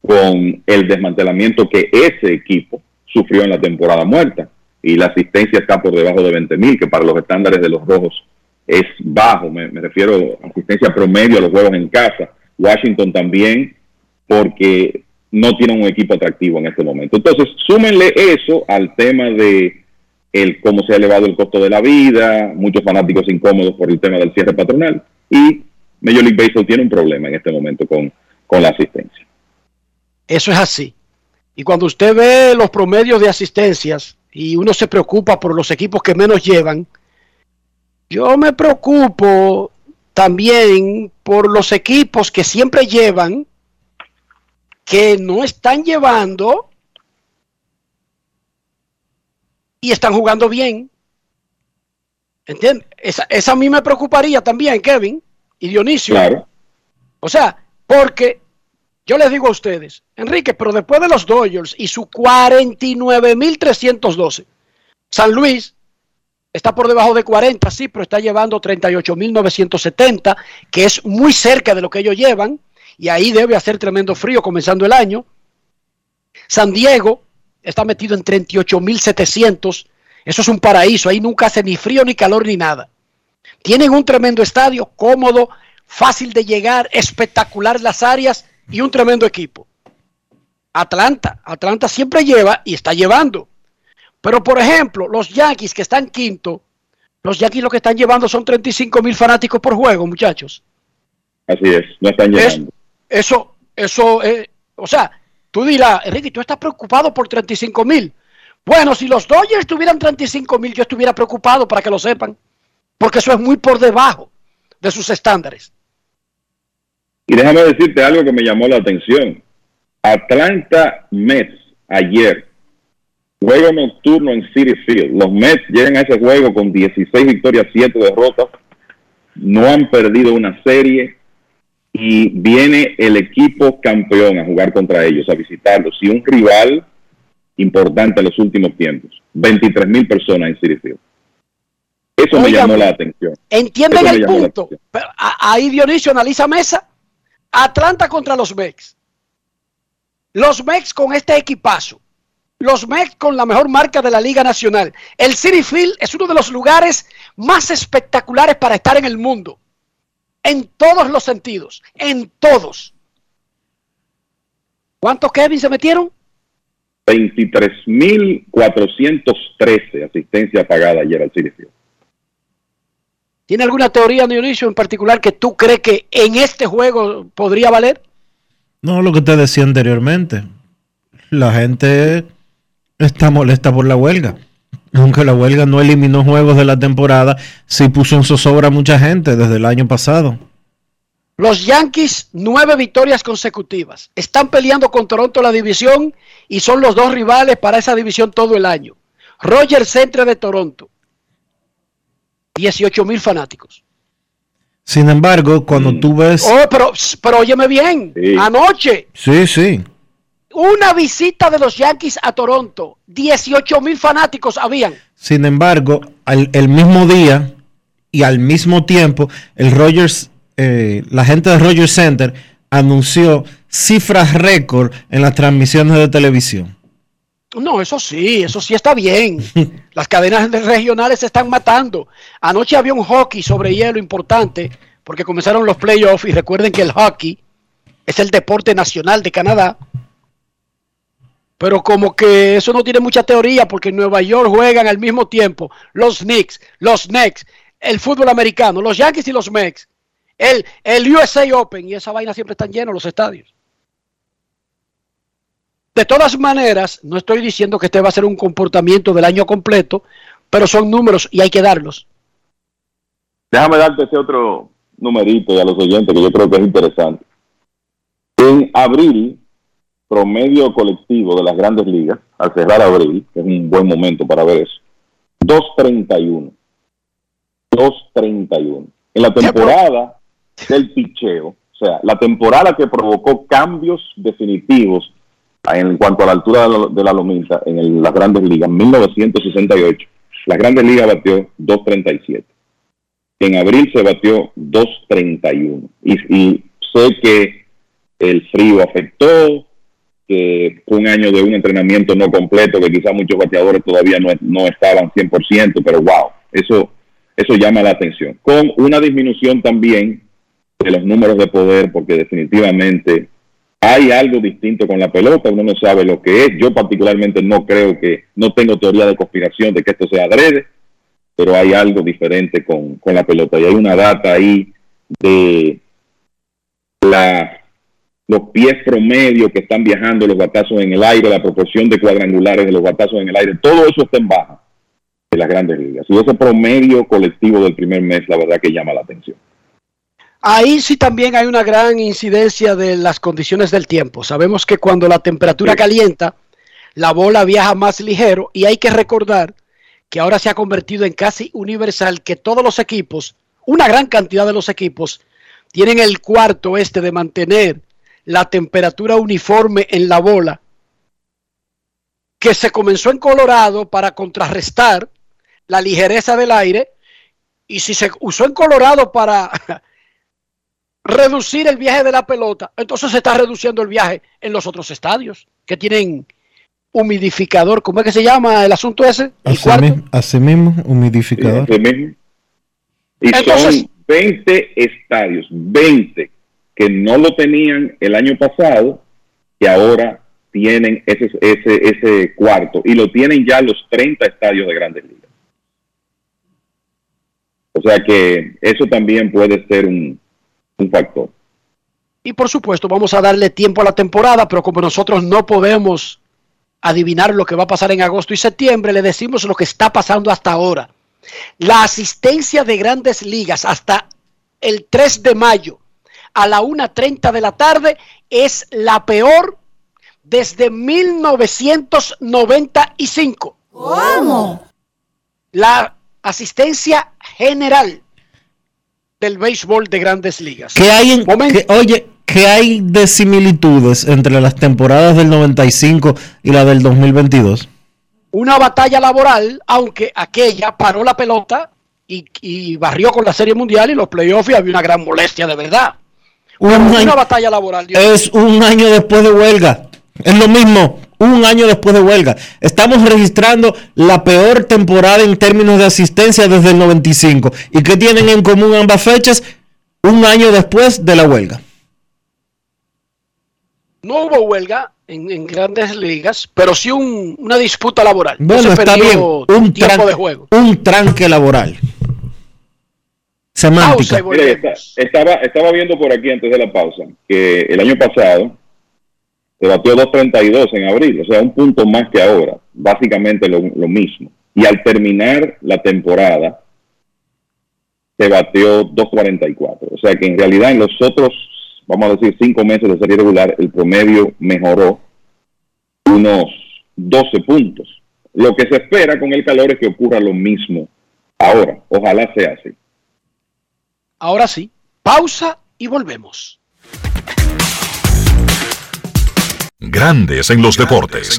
con el desmantelamiento que ese equipo sufrió en la temporada muerta. Y la asistencia está por debajo de 20 mil, que para los estándares de los rojos es bajo. Me, me refiero a asistencia promedio a los juegos en casa. Washington también, porque no tiene un equipo atractivo en este momento. Entonces, súmenle eso al tema de el cómo se ha elevado el costo de la vida, muchos fanáticos incómodos por el tema del cierre patronal y Major League Baseball tiene un problema en este momento con, con la asistencia. Eso es así. Y cuando usted ve los promedios de asistencias y uno se preocupa por los equipos que menos llevan, yo me preocupo también por los equipos que siempre llevan, que no están llevando y están jugando bien. ¿Entiendes? Esa, esa a mí me preocuparía también, Kevin y Dionisio. Claro. O sea, porque yo les digo a ustedes, Enrique, pero después de los Dodgers y su 49.312, San Luis está por debajo de 40, sí, pero está llevando 38.970, que es muy cerca de lo que ellos llevan, y ahí debe hacer tremendo frío comenzando el año. San Diego está metido en 38.700, eso es un paraíso, ahí nunca hace ni frío, ni calor, ni nada. Tienen un tremendo estadio, cómodo, fácil de llegar, espectacular las áreas y un tremendo equipo. Atlanta, Atlanta siempre lleva y está llevando. Pero por ejemplo, los Yankees que están quinto, los Yankees lo que están llevando son 35 mil fanáticos por juego, muchachos. Así es, no están llegando. Eso, eso, eh, o sea, tú dirás, Enrique, tú estás preocupado por 35 mil. Bueno, si los Dodgers tuvieran 35 mil, yo estuviera preocupado para que lo sepan, porque eso es muy por debajo de sus estándares. Y déjame decirte algo que me llamó la atención. Atlanta Mets ayer, juego nocturno en City Field. Los Mets llegan a ese juego con 16 victorias, 7 derrotas. No han perdido una serie y viene el equipo campeón a jugar contra ellos, a visitarlos. Y un rival importante en los últimos tiempos. 23 mil personas en City Field. Eso me llamó la atención. ¿Entienden el punto? Pero ahí Dionisio analiza mesa. Atlanta contra los Mex. Los Mex con este equipazo. Los Mex con la mejor marca de la Liga Nacional. El City Field es uno de los lugares más espectaculares para estar en el mundo. En todos los sentidos. En todos. ¿Cuántos Kevin se metieron? 23.413 asistencia pagada ayer al City Field. ¿Tiene alguna teoría, Dionisio, en particular que tú crees que en este juego podría valer? No, lo que te decía anteriormente. La gente está molesta por la huelga. Aunque la huelga no eliminó juegos de la temporada, sí puso en zozobra a mucha gente desde el año pasado. Los Yankees, nueve victorias consecutivas. Están peleando con Toronto la división y son los dos rivales para esa división todo el año. Roger Centre de Toronto. 18 mil fanáticos. Sin embargo, cuando tú ves... Oh, pero, pero óyeme bien. Anoche, Sí, sí. Una visita de los Yankees a Toronto. 18 mil fanáticos habían. Sin embargo, al, el mismo día y al mismo tiempo, el Rogers, eh, la gente de Rogers Center anunció cifras récord en las transmisiones de televisión. No, eso sí, eso sí está bien. Las cadenas regionales se están matando. Anoche había un hockey sobre hielo importante porque comenzaron los playoffs y recuerden que el hockey es el deporte nacional de Canadá. Pero como que eso no tiene mucha teoría porque en Nueva York juegan al mismo tiempo los Knicks, los Knicks, el fútbol americano, los Yankees y los Mex, el, el USA Open y esa vaina siempre están llenos los estadios. De todas maneras, no estoy diciendo que este va a ser un comportamiento del año completo, pero son números y hay que darlos. Déjame darte ese otro numerito y a los oyentes que yo creo que es interesante. En abril, promedio colectivo de las grandes ligas, al cerrar abril, que es un buen momento para ver eso, 2.31. 2.31. En la temporada del picheo, o sea, la temporada que provocó cambios definitivos en cuanto a la altura de la, lomita en el- las grandes ligas, 1968, las grandes ligas batió 2.37 en abril se batió 2.31 y, y sé que el frío afectó, que un año de un entrenamiento no completo, que quizás muchos bateadores todavía no, no estaban 100%, pero wow, eso, eso llama la atención. Con una disminución también de los números de poder, porque definitivamente hay algo distinto con la pelota, uno no sabe lo que es. Yo particularmente no creo que, no tengo teoría de conspiración de que esto sea adrede, pero hay algo diferente con, con la pelota. Y hay una data ahí de la, los pies promedio que están viajando, los batazos en el aire, la proporción de cuadrangulares de los batazos en el aire, todo eso está en baja de las grandes ligas. Y ese promedio colectivo del primer mes, la verdad que llama la atención. Ahí sí también hay una gran incidencia de las condiciones del tiempo. Sabemos que cuando la temperatura calienta, la bola viaja más ligero y hay que recordar que ahora se ha convertido en casi universal, que todos los equipos, una gran cantidad de los equipos, tienen el cuarto este de mantener la temperatura uniforme en la bola, que se comenzó en Colorado para contrarrestar la ligereza del aire, y si se usó en Colorado para reducir el viaje de la pelota, entonces se está reduciendo el viaje en los otros estadios que tienen humidificador. ¿Cómo es que se llama el asunto ese? ¿El Así, mismo, humidificador. Y Entonces- son 20 estadios, 20 que no lo tenían el año pasado, que ahora tienen ese, ese, ese cuarto y lo tienen ya los 30 estadios de grandes ligas. O sea que eso también puede ser un, un factor. Y por supuesto, vamos a darle tiempo a la temporada, pero como nosotros no podemos adivinar lo que va a pasar en agosto y septiembre, le decimos lo que está pasando hasta ahora. La asistencia de grandes ligas hasta el 3 de mayo a la 1.30 de la tarde es la peor desde 1995. ¿Cómo? La asistencia general del béisbol de grandes ligas. ¿Qué hay en, que- oye, ¿qué hay de similitudes entre las temporadas del 95 y la del 2022? una batalla laboral, aunque aquella paró la pelota y, y barrió con la Serie Mundial y los playoffs y había una gran molestia de verdad. Un año- una batalla laboral. Dios es un año después de huelga. Es lo mismo, un año después de huelga. Estamos registrando la peor temporada en términos de asistencia desde el 95. ¿Y qué tienen en común ambas fechas? Un año después de la huelga. No hubo huelga en, en grandes ligas, pero sí un- una disputa laboral. No Bueno, se está bien. Un, tiempo de juego. un tranque laboral. Semántica. Estaba, estaba viendo por aquí antes de la pausa que el año pasado se batió 2.32 en abril, o sea, un punto más que ahora, básicamente lo, lo mismo. Y al terminar la temporada, se batió 2.44. O sea que en realidad en los otros, vamos a decir, cinco meses de serie regular, el promedio mejoró unos 12 puntos. Lo que se espera con el calor es que ocurra lo mismo ahora. Ojalá sea así. Ahora sí, pausa y volvemos. Grandes en los deportes.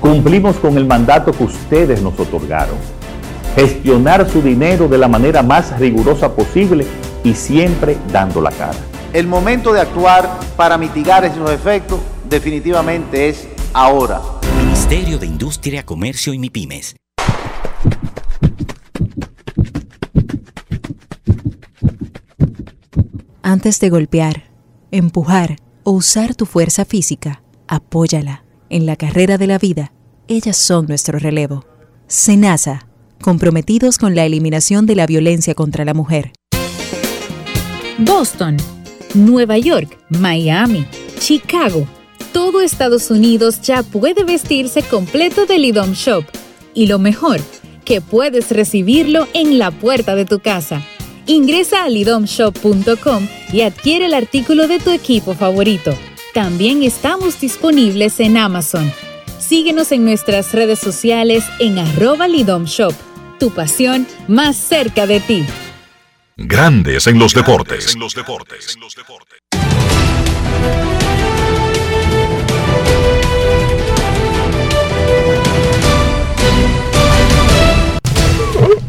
Cumplimos con el mandato que ustedes nos otorgaron. Gestionar su dinero de la manera más rigurosa posible y siempre dando la cara. El momento de actuar para mitigar esos efectos definitivamente es ahora. Ministerio de Industria, Comercio y MIPIMES. Antes de golpear, empujar o usar tu fuerza física, apóyala. En la carrera de la vida, ellas son nuestro relevo. Senasa, comprometidos con la eliminación de la violencia contra la mujer. Boston, Nueva York, Miami, Chicago. Todo Estados Unidos ya puede vestirse completo del IDOM Shop. Y lo mejor, que puedes recibirlo en la puerta de tu casa. Ingresa a lidomshop.com y adquiere el artículo de tu equipo favorito. También estamos disponibles en Amazon. Síguenos en nuestras redes sociales en arroba lidomshop. Tu pasión más cerca de ti. Grandes en los deportes.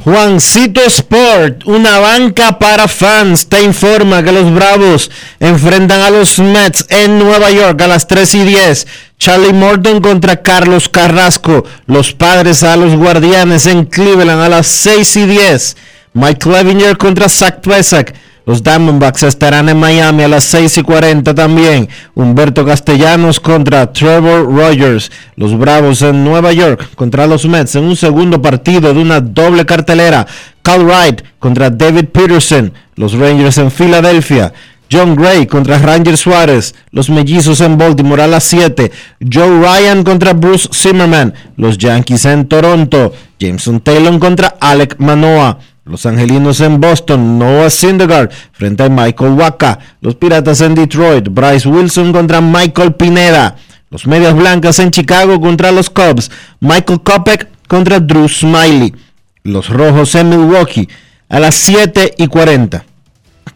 Juancito Sport, una banca para fans, te informa que los Bravos enfrentan a los Mets en Nueva York a las 3 y 10. Charlie Morton contra Carlos Carrasco. Los Padres a los Guardianes en Cleveland a las 6 y 10. Mike Clevinger contra Zach Plesak. Los Diamondbacks estarán en Miami a las 6 y 40 también. Humberto Castellanos contra Trevor Rogers. Los Bravos en Nueva York contra los Mets en un segundo partido de una doble cartelera. Cal Wright contra David Peterson. Los Rangers en Filadelfia. John Gray contra Ranger Suárez, los Mellizos en Baltimore a las 7, Joe Ryan contra Bruce Zimmerman, los Yankees en Toronto, Jameson Taylor contra Alec Manoa, los Angelinos en Boston, Noah Syndergaard frente a Michael Waka, los Piratas en Detroit, Bryce Wilson contra Michael Pineda, los Medias Blancas en Chicago contra los Cubs, Michael Kopech contra Drew Smiley, los Rojos en Milwaukee a las 7 y 40.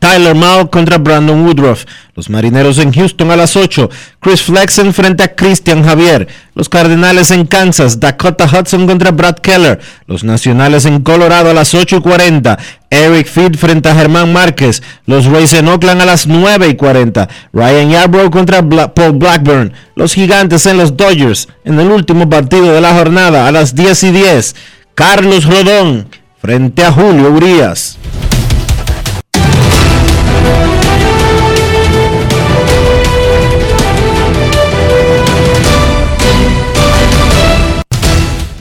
Tyler Mao contra Brandon Woodruff. Los Marineros en Houston a las 8. Chris Flexen frente a Christian Javier. Los Cardenales en Kansas. Dakota Hudson contra Brad Keller. Los Nacionales en Colorado a las 8 y 40. Eric Feed frente a Germán Márquez. Los Rays en Oakland a las 9 y 40. Ryan Yarbrough contra Paul Blackburn. Los Gigantes en los Dodgers. En el último partido de la jornada a las 10 y 10. Carlos Rodón frente a Julio Urias.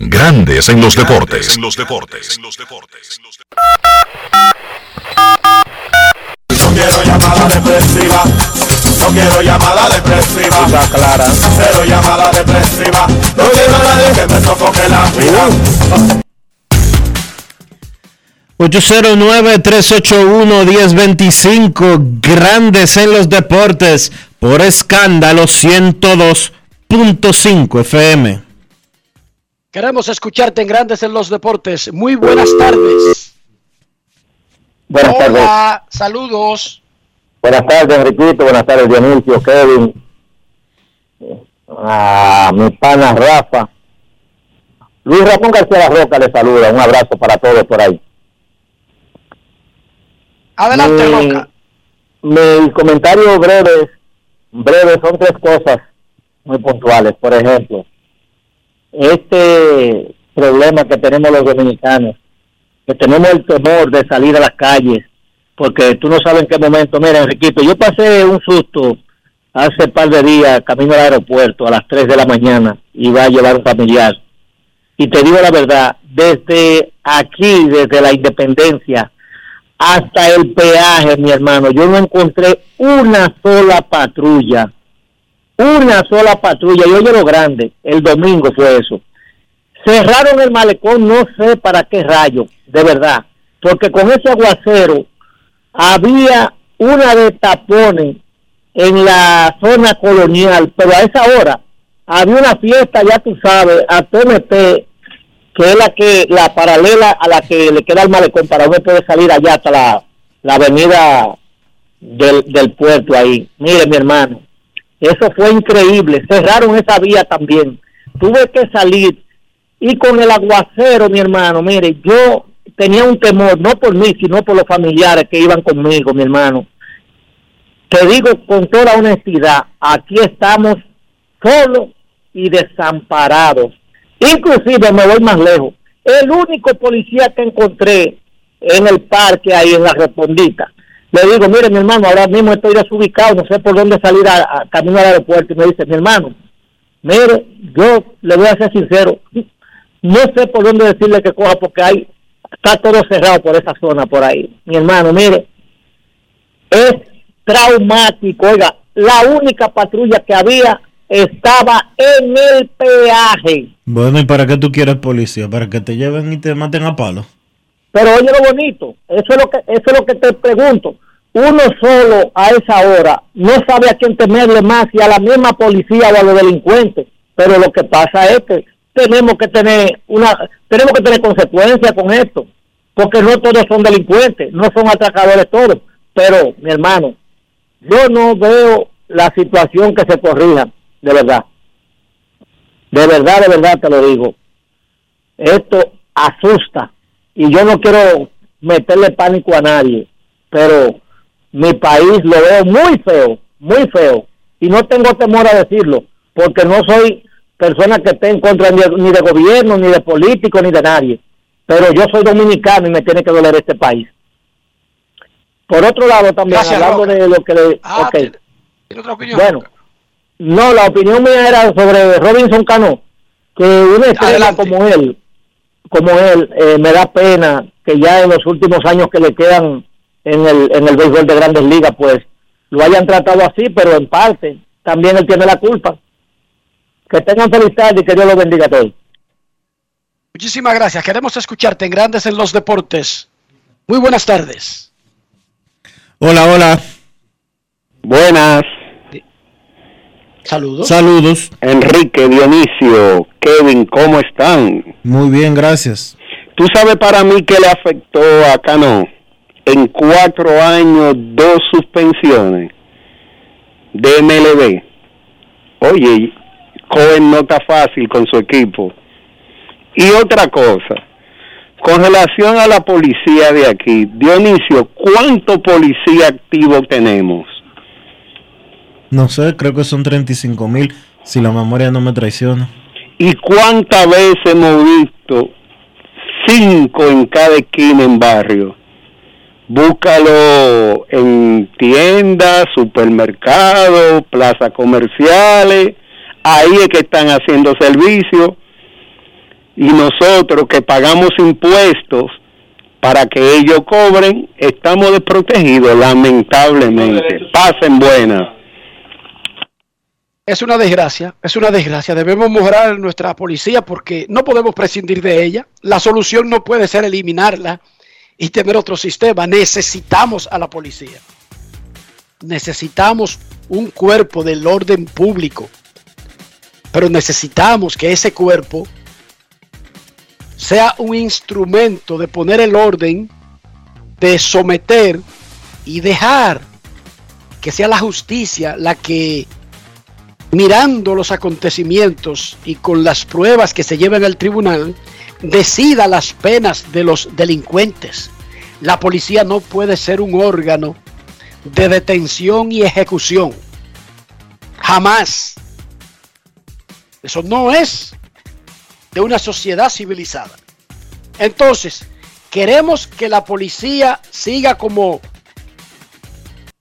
Grandes en los deportes. No quiero llamada depresiva. No quiero llamada depresiva. Está clara. Cero llamada depresiva. No quiero a nadie que me sofoque la vida. 809-381-1025, grandes en los deportes, por escándalo 102.5 FM. Queremos escucharte en Grandes en los Deportes. Muy buenas tardes. Buenas Hola, tardes. saludos. Buenas tardes, Enriquito. Buenas tardes, Dionisio, Kevin. A mi pana Rafa. Luis Ramón García Roca le saluda. Un abrazo para todos por ahí. Adelante, mi, Roca. Mi comentario breve, breve son tres cosas muy puntuales. Por ejemplo, este problema que tenemos los dominicanos, que tenemos el temor de salir a las calles, porque tú no sabes en qué momento. Mira, Enriquito, yo pasé un susto hace un par de días camino al aeropuerto a las 3 de la mañana, iba a llevar un familiar. Y te digo la verdad, desde aquí, desde la independencia hasta el peaje, mi hermano, yo no encontré una sola patrulla una sola patrulla y oye lo grande, el domingo fue eso. Cerraron el malecón, no sé para qué rayo, de verdad, porque con ese aguacero había una de tapones en la zona colonial, pero a esa hora había una fiesta, ya tú sabes, a TNT, que es la que la paralela a la que le queda el malecón para uno poder salir allá hasta la, la avenida del, del puerto ahí. Mire, mi hermano, eso fue increíble. Cerraron esa vía también. Tuve que salir y con el aguacero, mi hermano, mire, yo tenía un temor, no por mí, sino por los familiares que iban conmigo, mi hermano. te digo con toda honestidad, aquí estamos solos y desamparados. Inclusive me voy más lejos. El único policía que encontré en el parque ahí en la respondita, le digo, mire mi hermano, ahora mismo estoy desubicado, no sé por dónde salir a, a camino al aeropuerto. Y me dice, mi hermano, mire, yo le voy a ser sincero, no sé por dónde decirle que coja porque hay, está todo cerrado por esa zona por ahí. Mi hermano, mire, es traumático. Oiga, la única patrulla que había estaba en el peaje. Bueno, ¿y para qué tú quieres policía? ¿Para que te lleven y te maten a palo? Pero oye lo bonito, eso es lo que eso es lo que te pregunto. Uno solo a esa hora no sabe a quién temerle más, si a la misma policía o a los delincuentes. Pero lo que pasa es que tenemos que tener una tenemos que tener consecuencias con esto, porque no todos son delincuentes, no son atracadores todos. Pero mi hermano, yo no veo la situación que se corrija, de verdad. De verdad, de verdad te lo digo. Esto asusta y yo no quiero meterle pánico a nadie, pero mi país lo veo muy feo, muy feo. Y no tengo temor a decirlo, porque no soy persona que esté en contra ni de, ni de gobierno, ni de político, ni de nadie. Pero yo soy dominicano y me tiene que doler este país. Por otro lado, también Gracias, hablando Roca. de lo que le... Ah, ok. ¿tiene, tiene otra opinión? Bueno, no, la opinión mía era sobre Robinson Cano, que una estrella Adelante. como él, como él, eh, me da pena que ya en los últimos años que le quedan en el, en el béisbol de grandes ligas, pues lo hayan tratado así, pero en parte también él tiene la culpa. Que tengan feliz tarde y que Dios los bendiga a todos. Muchísimas gracias. Queremos escucharte en Grandes en los Deportes. Muy buenas tardes. Hola, hola. Buenas. Saludos. Saludos. Enrique, Dionisio, Kevin, ¿cómo están? Muy bien, gracias. ¿Tú sabes para mí qué le afectó a Cano? En cuatro años, dos suspensiones de MLB. Oye, Cohen no está fácil con su equipo. Y otra cosa, con relación a la policía de aquí, Dionisio, ¿cuánto policía activo tenemos? No sé, creo que son 35 mil, si la memoria no me traiciona. ¿Y cuántas veces hemos visto cinco en cada esquina en barrio? Búscalo en tiendas, supermercados, plazas comerciales, ahí es que están haciendo servicio y nosotros que pagamos impuestos para que ellos cobren, estamos desprotegidos lamentablemente. Pasen buenas. Es una desgracia, es una desgracia. Debemos mejorar nuestra policía porque no podemos prescindir de ella. La solución no puede ser eliminarla y tener otro sistema. Necesitamos a la policía. Necesitamos un cuerpo del orden público. Pero necesitamos que ese cuerpo sea un instrumento de poner el orden, de someter y dejar que sea la justicia la que mirando los acontecimientos y con las pruebas que se llevan al tribunal, decida las penas de los delincuentes. La policía no puede ser un órgano de detención y ejecución. Jamás. Eso no es de una sociedad civilizada. Entonces, queremos que la policía siga como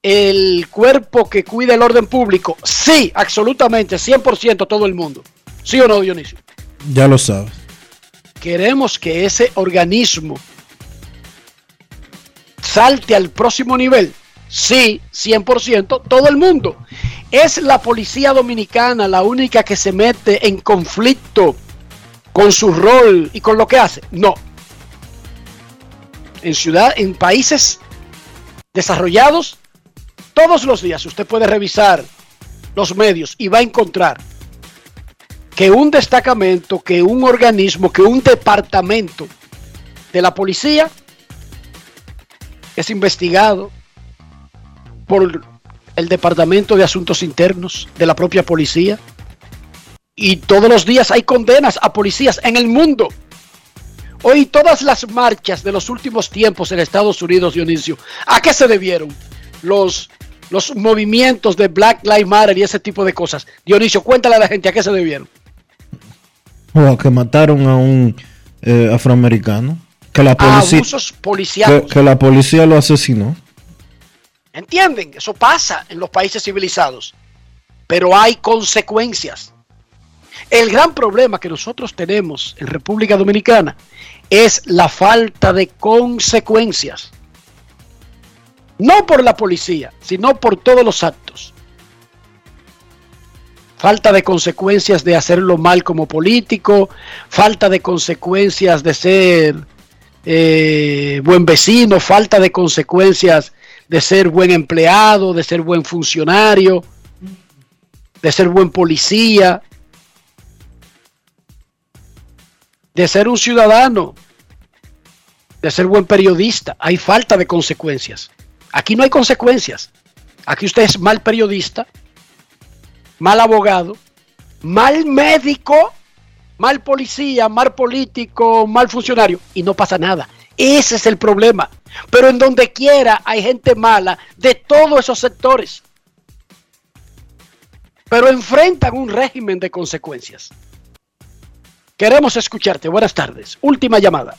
el cuerpo que cuida el orden público. Sí, absolutamente, 100% todo el mundo. ¿Sí o no, Dionisio? Ya lo sabes. Queremos que ese organismo salte al próximo nivel. Sí, 100%, todo el mundo. ¿Es la policía dominicana la única que se mete en conflicto con su rol y con lo que hace? No. En ciudad, en países desarrollados, todos los días usted puede revisar los medios y va a encontrar que un destacamento, que un organismo, que un departamento de la policía es investigado por el Departamento de Asuntos Internos de la propia policía. Y todos los días hay condenas a policías en el mundo. Hoy todas las marchas de los últimos tiempos en Estados Unidos, Dionisio, ¿a qué se debieron? Los los movimientos de Black Lives Matter y ese tipo de cosas. Dionisio, cuéntale a la gente a qué se debieron. O a que mataron a un eh, afroamericano. Que la A policía, abusos que, policiales. que la policía lo asesinó. ¿Entienden? Eso pasa en los países civilizados. Pero hay consecuencias. El gran problema que nosotros tenemos en República Dominicana es la falta de consecuencias. No por la policía, sino por todos los actos. Falta de consecuencias de hacerlo mal como político, falta de consecuencias de ser eh, buen vecino, falta de consecuencias de ser buen empleado, de ser buen funcionario, de ser buen policía, de ser un ciudadano, de ser buen periodista. Hay falta de consecuencias. Aquí no hay consecuencias. Aquí usted es mal periodista, mal abogado, mal médico, mal policía, mal político, mal funcionario y no pasa nada. Ese es el problema. Pero en donde quiera hay gente mala de todos esos sectores. Pero enfrentan un régimen de consecuencias. Queremos escucharte. Buenas tardes. Última llamada.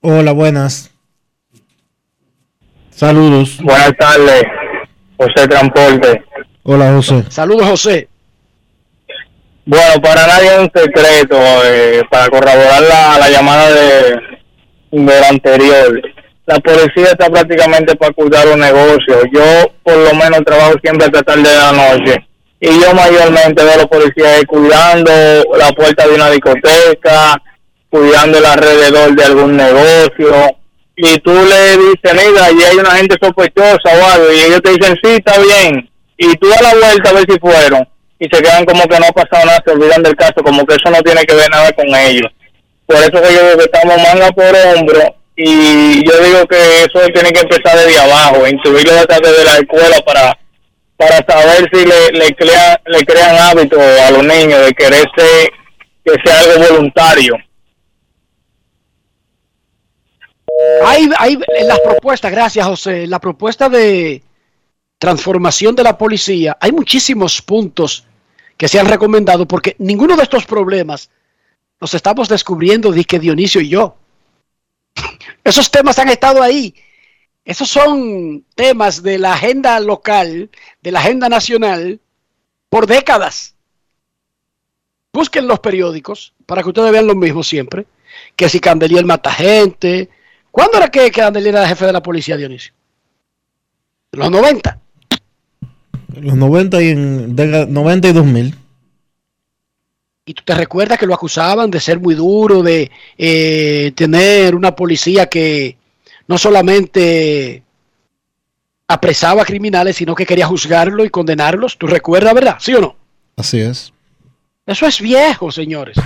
Hola, buenas. Saludos. Buenas tardes, José Transporte. Hola, José. Saludos, José. Bueno, para nadie es un secreto, eh, para corroborar la, la llamada de, del anterior. La policía está prácticamente para cuidar un negocio. Yo, por lo menos, trabajo siempre hasta tarde de la noche. Y yo mayormente veo a los policías ahí cuidando la puerta de una discoteca, cuidando el alrededor de algún negocio. Y tú le dices, mira, allí hay una gente sospechosa o algo. Y ellos te dicen, sí, está bien. Y tú das la vuelta a ver si fueron. Y se quedan como que no ha pasado nada, se olvidan del caso, como que eso no tiene que ver nada con ellos. Por eso que yo digo que estamos manga por hombro y yo digo que eso tiene que empezar desde abajo, incluirlo desde la escuela para para saber si le, le, crea- le crean hábitos a los niños de querer ser, que sea algo voluntario. Hay, hay las propuestas, gracias José, la propuesta de transformación de la policía, hay muchísimos puntos que se han recomendado porque ninguno de estos problemas los estamos descubriendo, que Dionisio y yo. Esos temas han estado ahí. Esos son temas de la agenda local, de la agenda nacional, por décadas. Busquen los periódicos para que ustedes vean lo mismo siempre. Que si Candelier mata gente. ¿Cuándo era que Candelier era jefe de la policía, Dionisio? En los 90. Los 90 y, en, de, 90 y 2000. Y tú te recuerdas que lo acusaban de ser muy duro, de eh, tener una policía que no solamente apresaba criminales, sino que quería juzgarlo y condenarlos. ¿Tú recuerdas, verdad? ¿Sí o no? Así es. Eso es viejo, señores.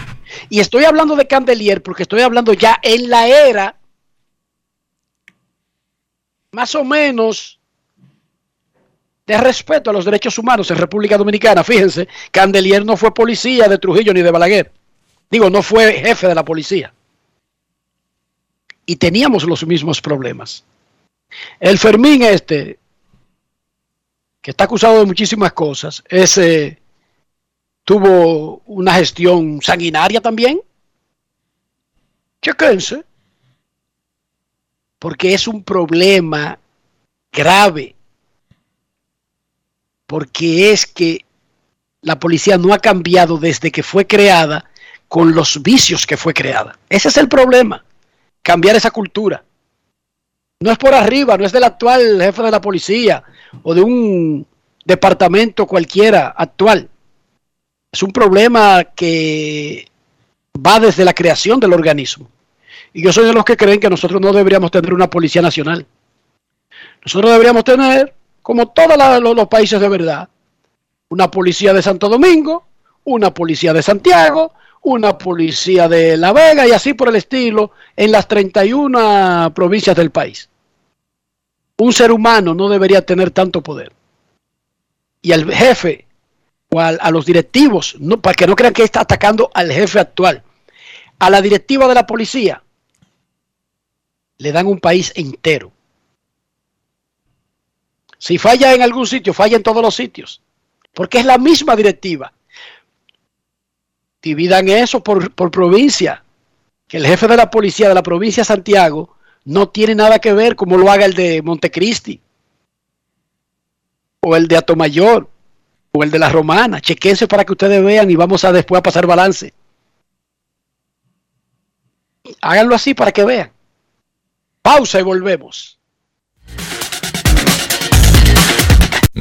Y estoy hablando de Candelier porque estoy hablando ya en la era más o menos de respeto a los derechos humanos en República Dominicana. Fíjense, Candelier no fue policía de Trujillo ni de Balaguer. Digo, no fue jefe de la policía. Y teníamos los mismos problemas. El Fermín este, que está acusado de muchísimas cosas, ese tuvo una gestión sanguinaria también. Chequense. Porque es un problema grave. Porque es que la policía no ha cambiado desde que fue creada con los vicios que fue creada. Ese es el problema. Cambiar esa cultura. No es por arriba, no es del actual jefe de la policía o de un departamento cualquiera actual. Es un problema que va desde la creación del organismo. Y yo soy de los que creen que nosotros no deberíamos tener una policía nacional. Nosotros deberíamos tener, como todos los, países de verdad, una policía de Santo Domingo, una policía de Santiago, una policía de La Vega y así por el estilo en las 31 provincias del país. Un ser humano no debería tener tanto poder. Y al jefe o a, a los directivos, no, para que no crean que está atacando al jefe actual, a la directiva de la policía, le dan un país entero. Si falla en algún sitio, falla en todos los sitios. Porque es la misma directiva. Dividan eso por, por provincia. Que el jefe de la policía de la provincia de Santiago no tiene nada que ver como lo haga el de Montecristi. O el de Atomayor. O el de la Romana. Chequense para que ustedes vean y vamos a después a pasar balance. Háganlo así para que vean. Pausa y volvemos.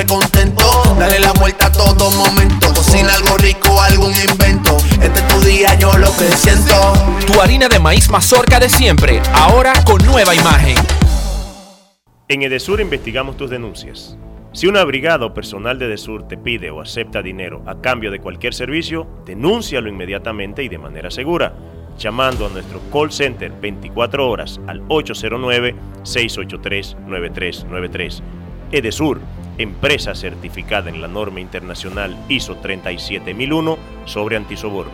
contento. Dale la vuelta a todo momento. Cocina algo rico, algún invento. Este es tu día, yo lo que siento. Tu harina de maíz mazorca de siempre, ahora con nueva imagen. En Edesur investigamos tus denuncias. Si una brigada o personal de Edesur te pide o acepta dinero a cambio de cualquier servicio, denúncialo inmediatamente y de manera segura, llamando a nuestro call center 24 horas al 809-683-9393. Edesur, empresa certificada en la norma internacional ISO 37001 sobre antisoborno.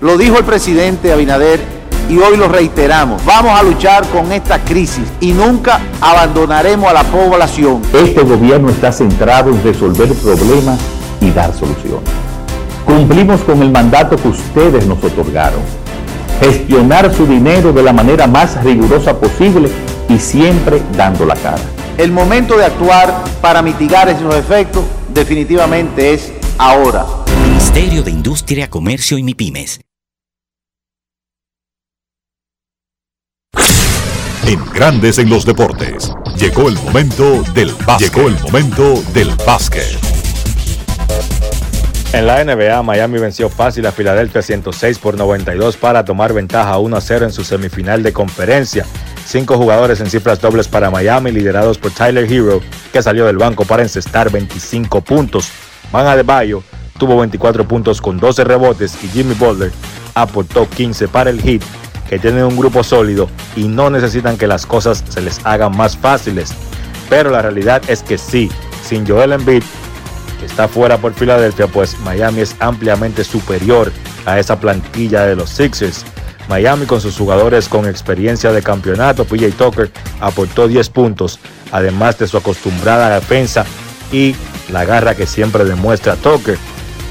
Lo dijo el presidente Abinader y hoy lo reiteramos. Vamos a luchar con esta crisis y nunca abandonaremos a la población. Este gobierno está centrado en resolver problemas y dar soluciones. Cumplimos con el mandato que ustedes nos otorgaron. Gestionar su dinero de la manera más rigurosa posible y siempre dando la cara. El momento de actuar para mitigar esos efectos definitivamente es ahora. Ministerio de Industria, Comercio y MIPIMES. En Grandes en los Deportes. Llegó el momento del básquet. Llegó el momento del básquet. En la NBA, Miami venció fácil a Filadelfia 106 por 92 para tomar ventaja 1 a 0 en su semifinal de conferencia. Cinco jugadores en cifras dobles para Miami, liderados por Tyler Hero, que salió del banco para encestar 25 puntos. Van Adebayo tuvo 24 puntos con 12 rebotes y Jimmy Butler aportó 15 para el Heat, que tienen un grupo sólido y no necesitan que las cosas se les hagan más fáciles. Pero la realidad es que sí, sin Joel Embiid, que está fuera por Filadelfia, pues Miami es ampliamente superior a esa plantilla de los Sixers. Miami con sus jugadores con experiencia de campeonato, PJ Tucker aportó 10 puntos, además de su acostumbrada defensa y la garra que siempre demuestra Tucker.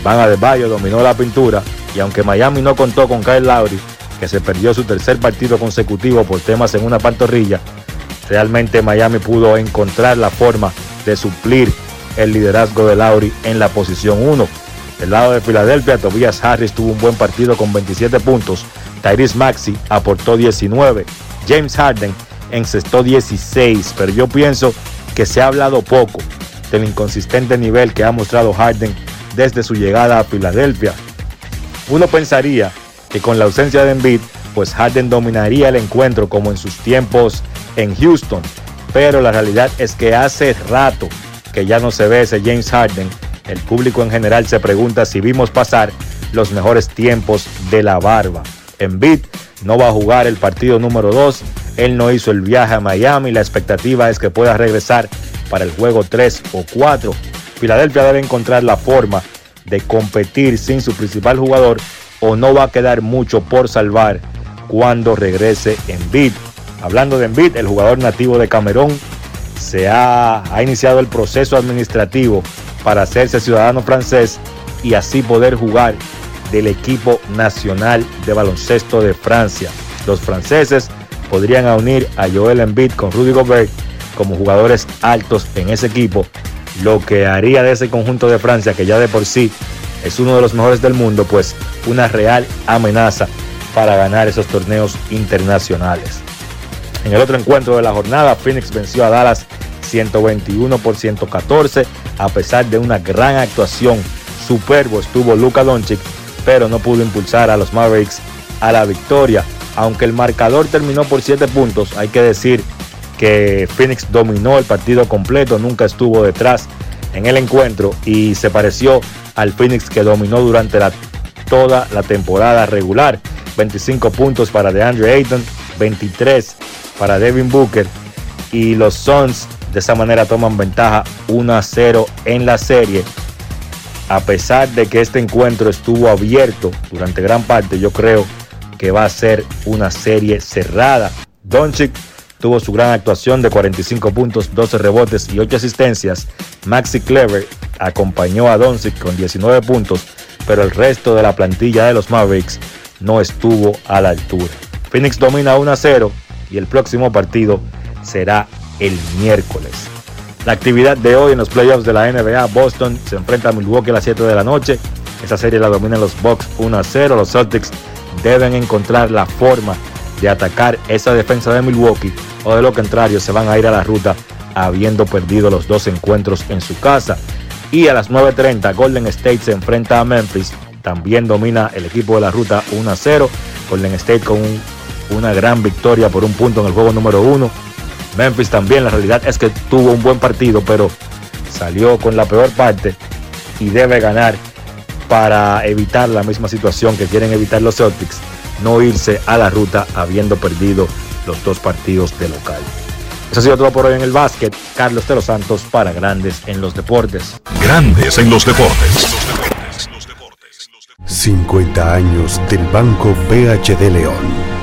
Van Adebayo dominó la pintura y aunque Miami no contó con Kyle Lowry, que se perdió su tercer partido consecutivo por temas en una pantorrilla, realmente Miami pudo encontrar la forma de suplir el liderazgo de Lowry en la posición 1. Del lado de Filadelfia, Tobias Harris tuvo un buen partido con 27 puntos, Tyrese Maxi aportó 19, James Harden encestó 16, pero yo pienso que se ha hablado poco del inconsistente nivel que ha mostrado Harden desde su llegada a Filadelfia. Uno pensaría que con la ausencia de Embiid, pues Harden dominaría el encuentro como en sus tiempos en Houston, pero la realidad es que hace rato que ya no se ve ese James Harden. El público en general se pregunta si vimos pasar los mejores tiempos de la barba. Embiid no va a jugar el partido número 2. Él no hizo el viaje a Miami. La expectativa es que pueda regresar para el juego 3 o 4. Filadelfia debe encontrar la forma de competir sin su principal jugador o no va a quedar mucho por salvar cuando regrese Embiid. Hablando de Embiid, el jugador nativo de Camerún se ha, ha iniciado el proceso administrativo para hacerse ciudadano francés y así poder jugar del equipo nacional de baloncesto de Francia. Los franceses podrían unir a Joel Embiid con Rudy Gobert como jugadores altos en ese equipo, lo que haría de ese conjunto de Francia, que ya de por sí es uno de los mejores del mundo, pues una real amenaza para ganar esos torneos internacionales. En el otro encuentro de la jornada, Phoenix venció a Dallas 121 por 114, a pesar de una gran actuación. Superbo estuvo Luka Doncic, pero no pudo impulsar a los Mavericks a la victoria. Aunque el marcador terminó por 7 puntos, hay que decir que Phoenix dominó el partido completo, nunca estuvo detrás en el encuentro y se pareció al Phoenix que dominó durante toda la temporada regular. 25 puntos para DeAndre Ayton, 23 para Devin Booker y los Suns de esa manera toman ventaja 1 a 0 en la serie. A pesar de que este encuentro estuvo abierto durante gran parte, yo creo que va a ser una serie cerrada. Doncic tuvo su gran actuación de 45 puntos, 12 rebotes y 8 asistencias. Maxi Clever acompañó a Doncic con 19 puntos, pero el resto de la plantilla de los Mavericks no estuvo a la altura. Phoenix domina 1 a 0 y el próximo partido será el miércoles. La actividad de hoy en los playoffs de la NBA, Boston se enfrenta a Milwaukee a las 7 de la noche. Esa serie la dominan los Bucks 1 a 0. Los Celtics deben encontrar la forma de atacar esa defensa de Milwaukee o de lo contrario se van a ir a la ruta habiendo perdido los dos encuentros en su casa. Y a las 9.30 Golden State se enfrenta a Memphis. También domina el equipo de la ruta 1 a 0. Golden State con una gran victoria por un punto en el juego número 1. Memphis también, la realidad es que tuvo un buen partido, pero salió con la peor parte y debe ganar para evitar la misma situación que quieren evitar los Celtics, no irse a la ruta habiendo perdido los dos partidos de local. Eso ha sido todo por hoy en el básquet. Carlos de los Santos para Grandes en los Deportes. Grandes en los Deportes. 50 años del Banco BHD León.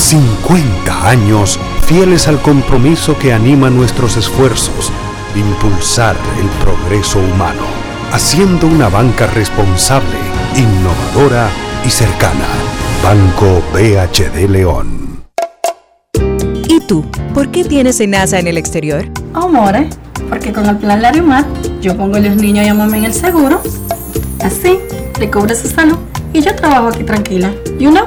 50 años fieles al compromiso que anima nuestros esfuerzos, impulsar el progreso humano, haciendo una banca responsable, innovadora y cercana. Banco BHD León. ¿Y tú? ¿Por qué tienes NASA en el exterior? Amores, porque con el plan Larimar yo pongo a los niños y a mamá en el seguro. Así, le cubre su salud y yo trabajo aquí tranquila. You know?